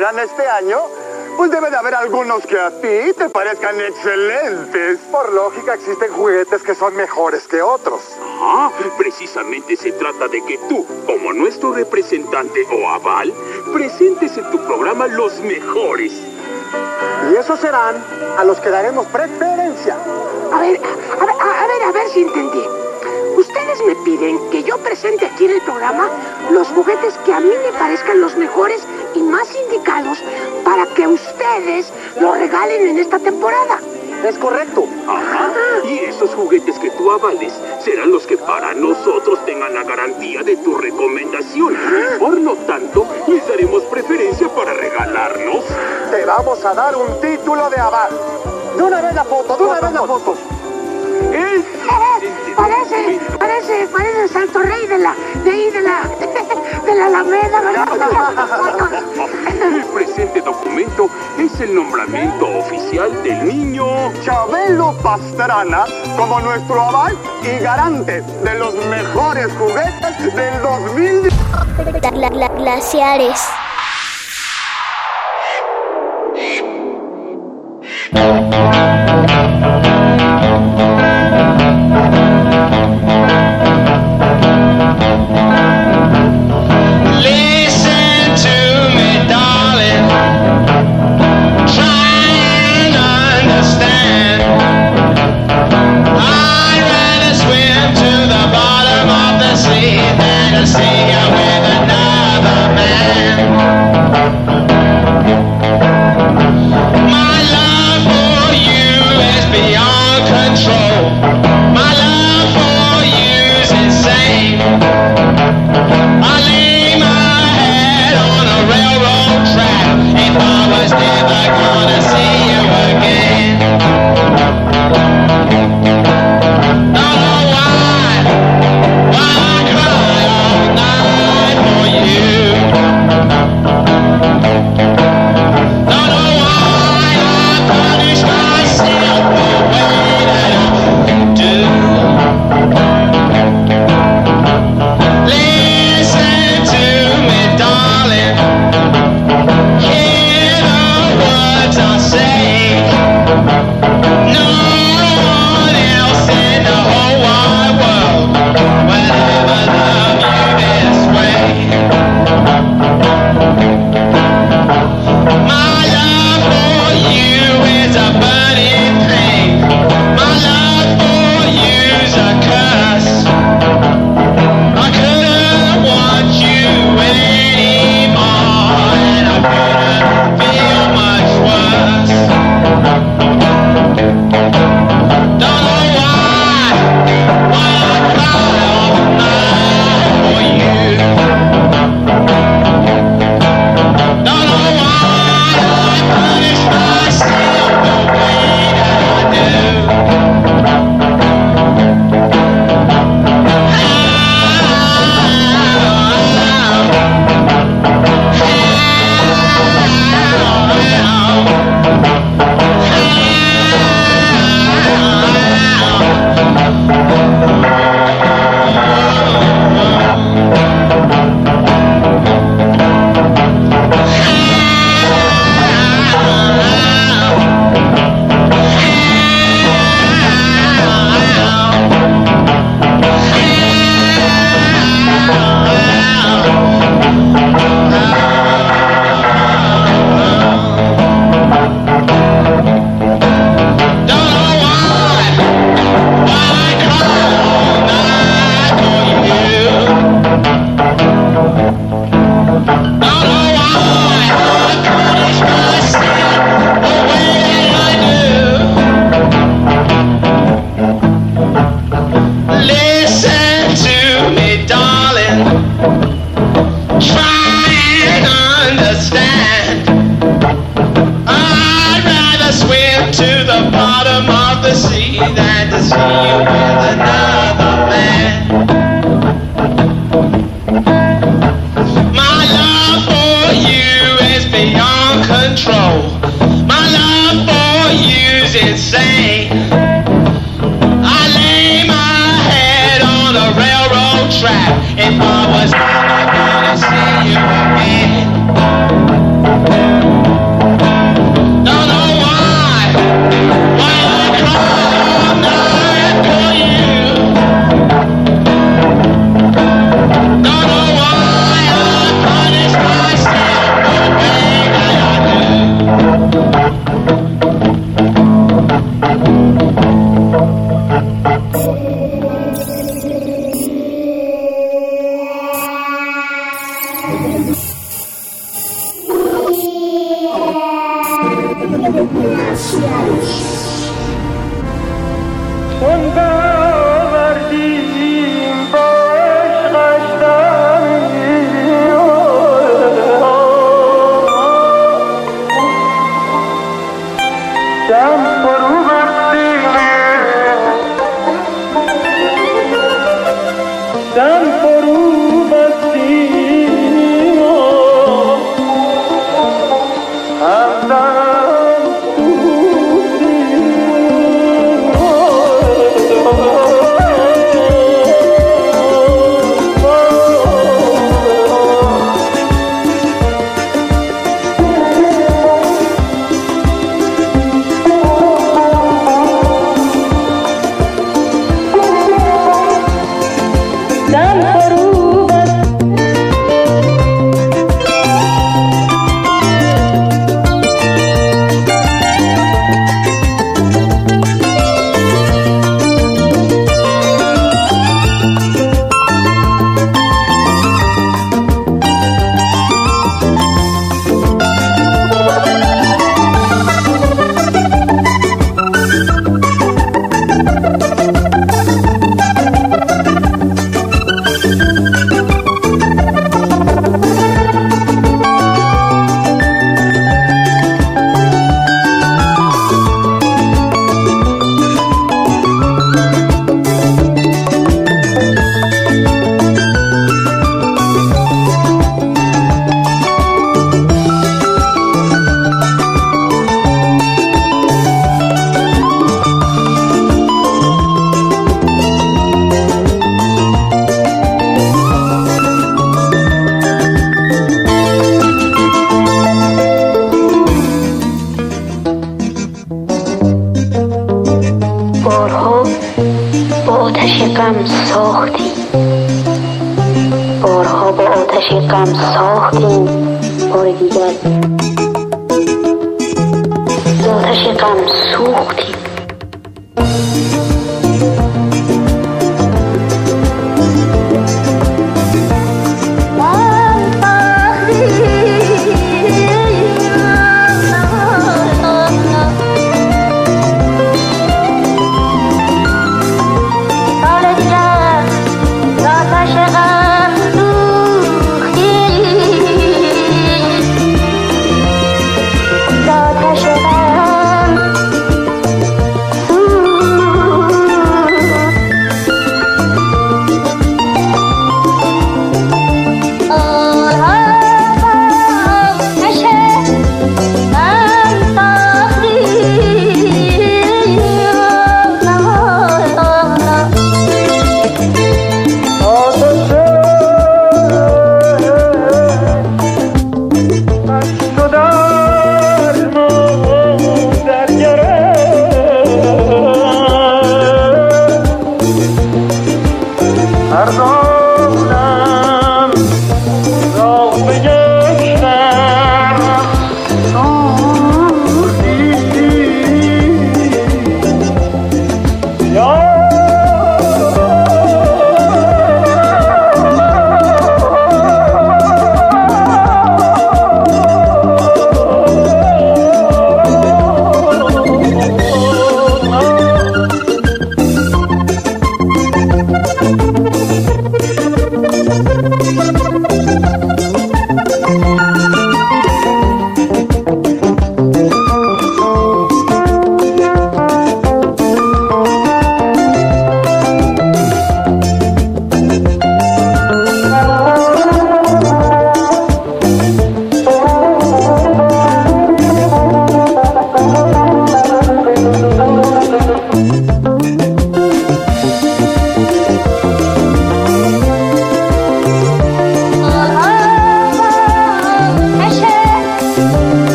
Este año, pues debe de haber algunos que a ti te parezcan excelentes. Por lógica, existen juguetes que son mejores que otros. Ah, precisamente se trata de que tú, como nuestro representante o aval, presentes en tu programa los mejores. Y esos serán a los que daremos preferencia. A ver, a ver, a, a ver, a ver si entendí. Ustedes me piden que yo presente aquí en el programa los juguetes que a mí me parezcan los mejores y más indicados para que ustedes los regalen en esta temporada. Es correcto. Ajá. Y esos juguetes que tú avales serán los que para nosotros tengan la garantía de tu recomendación. Por lo tanto, les daremos preferencia para regalarnos. Te vamos a dar un título de aval. De una vez la foto, de una vez la foto. El Parece, parece, parece el Santo Rey de la, de ahí de la, de la Alameda, ¿verdad? El presente documento es el nombramiento oficial del niño Chabelo Pastrana como nuestro aval y garante de los mejores juguetes del 2000. Gla- gla- glaciares.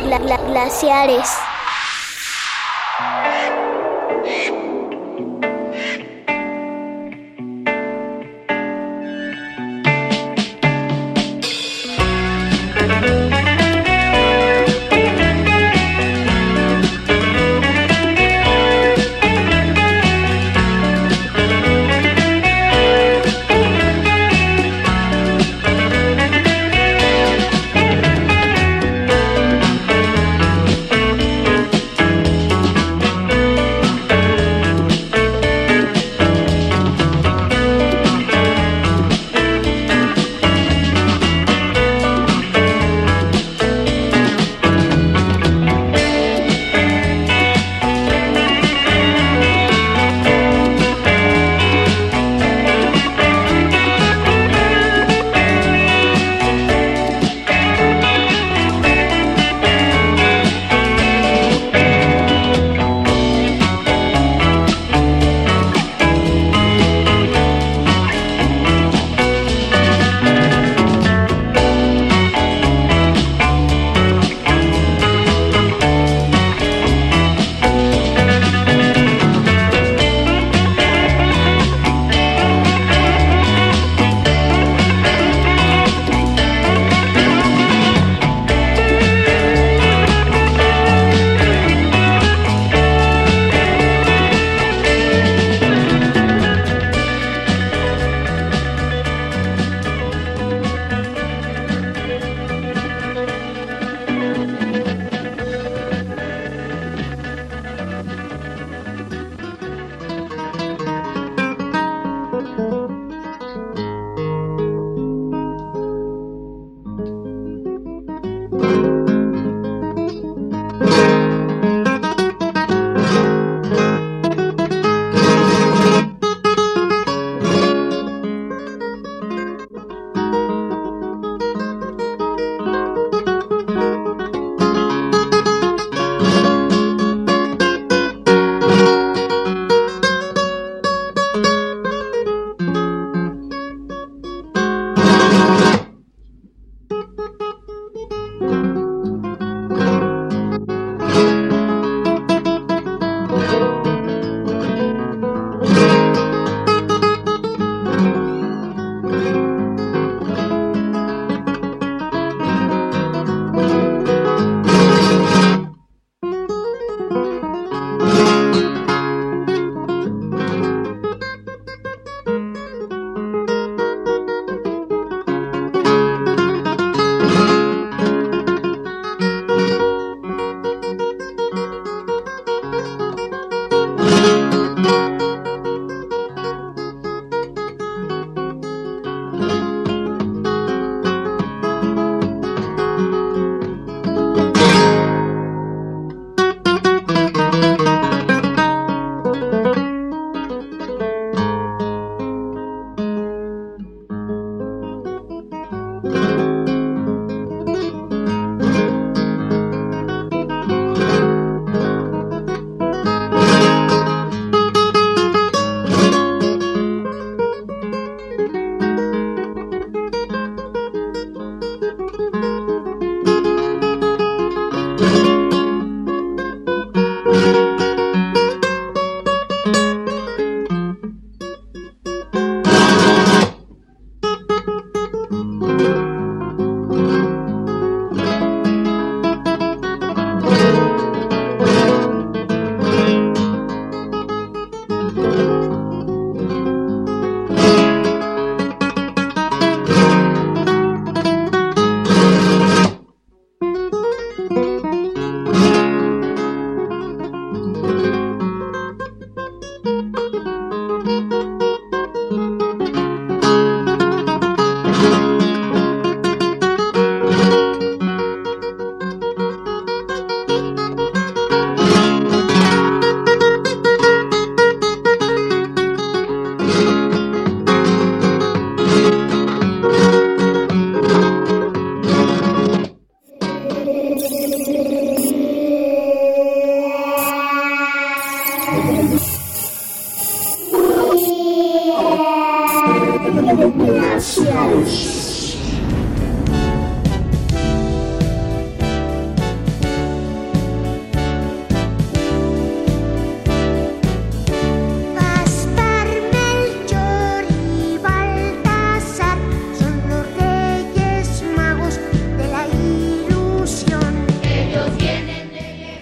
glaciares.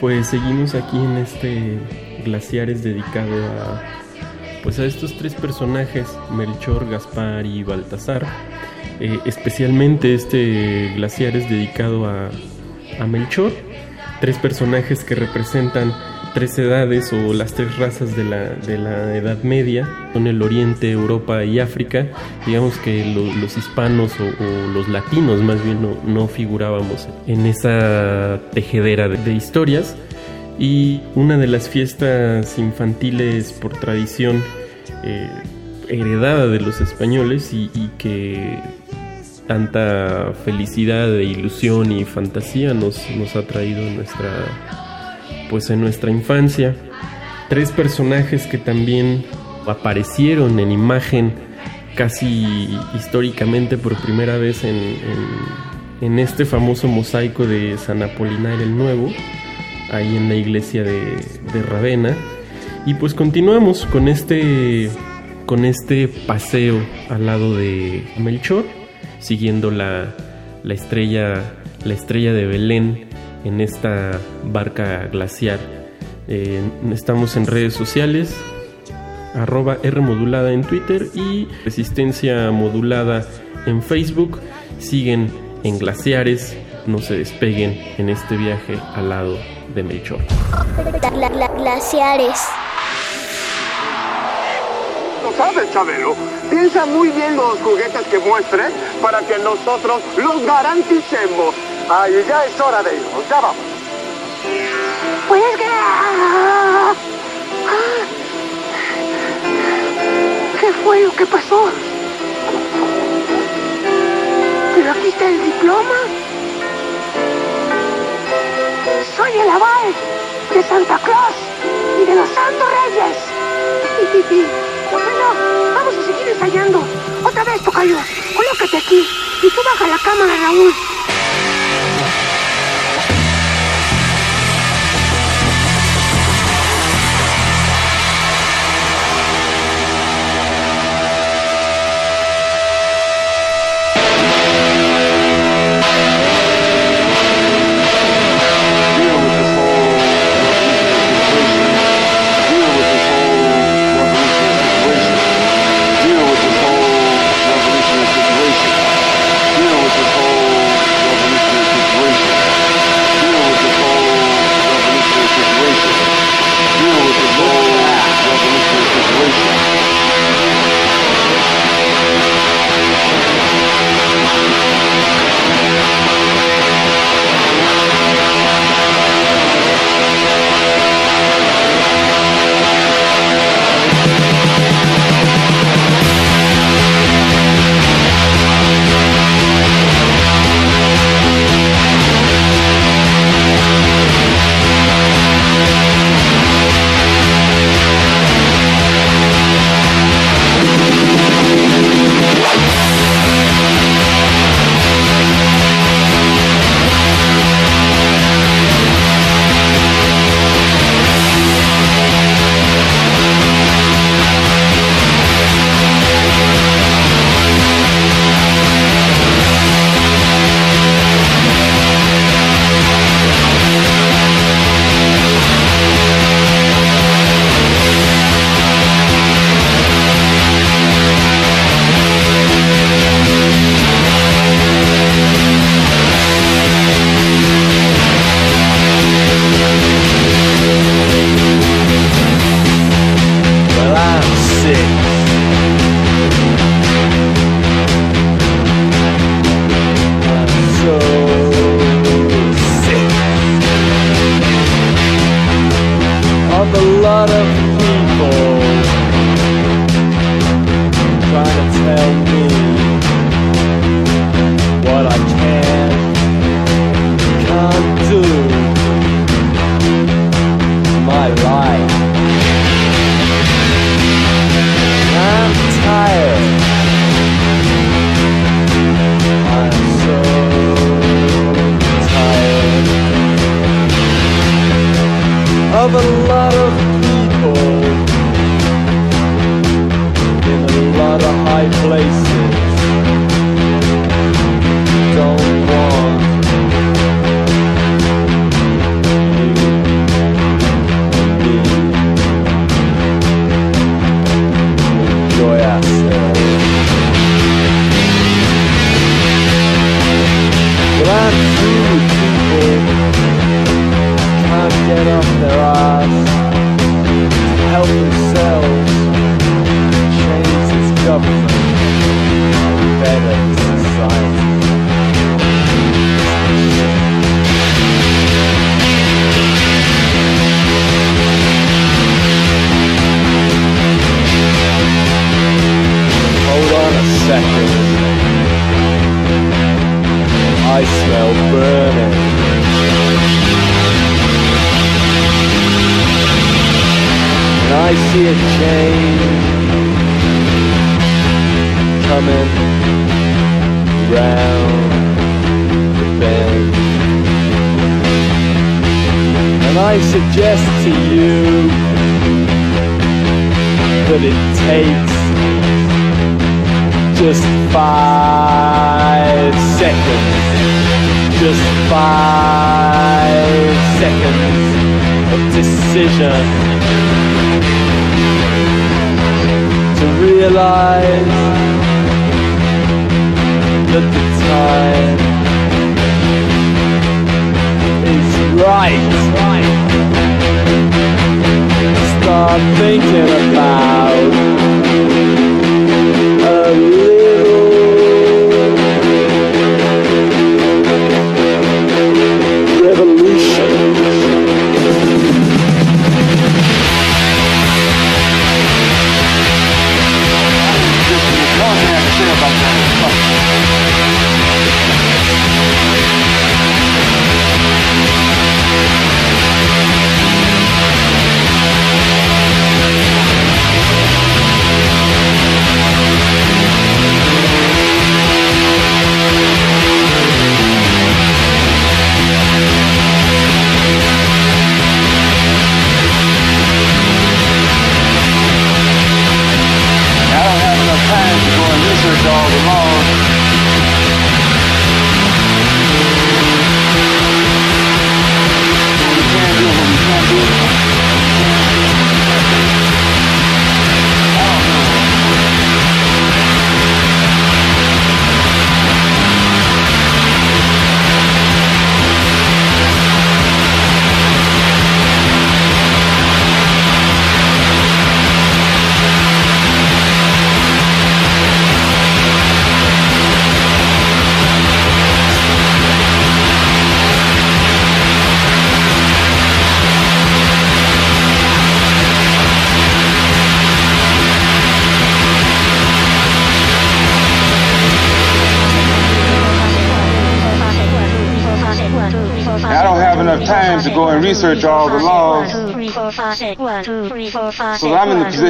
Pues seguimos aquí en este Glaciares dedicado a pues a estos tres personajes, Melchor, Gaspar y Baltasar. Eh, especialmente este Glaciares dedicado a, a Melchor, tres personajes que representan tres edades o las tres razas de la, de la Edad Media, son el Oriente, Europa y África. Digamos que lo- los hispanos o, o los latinos más bien no, no figurábamos en esa tejedera de, de historias. Y una de las fiestas infantiles por tradición eh, heredada de los españoles y, y que tanta felicidad e ilusión y fantasía nos, nos ha traído nuestra pues en nuestra infancia. Tres personajes que también aparecieron en imagen casi históricamente por primera vez en, en- este famoso mosaico de San Apolinar el Nuevo, ahí en la iglesia de, de Ravenna. Y pues continuamos con este, con este paseo al lado de Melchor, siguiendo la, la estrella, la estrella de Belén en esta barca glaciar. Eh, estamos en redes sociales, arroba R modulada en Twitter y Resistencia modulada en Facebook. Siguen en glaciares, no se despeguen en este viaje al lado de Melchor. Gla- glaciares. Lo sabes, Chabelo. Piensa muy bien los juguetes que muestre para que nosotros los garanticemos. Ay, ya es hora de irnos. Ya vamos. Pues que... ah. ¿Qué fue lo que pasó? Pero aquí está el diploma. Soy el aval de Santa Claus y de los Santos Reyes. Bueno, vamos a seguir ensayando. Otra vez, Tocayo. Colócate aquí. Y tú baja la cámara, Raúl. Of a lot of people in a lot of high places.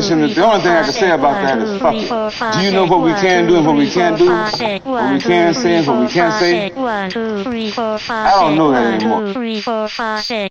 position. The only thing I can say about that is fuck it. Do you know what we can do and what we can't do? What we can say and what we can't say? I don't know that anymore.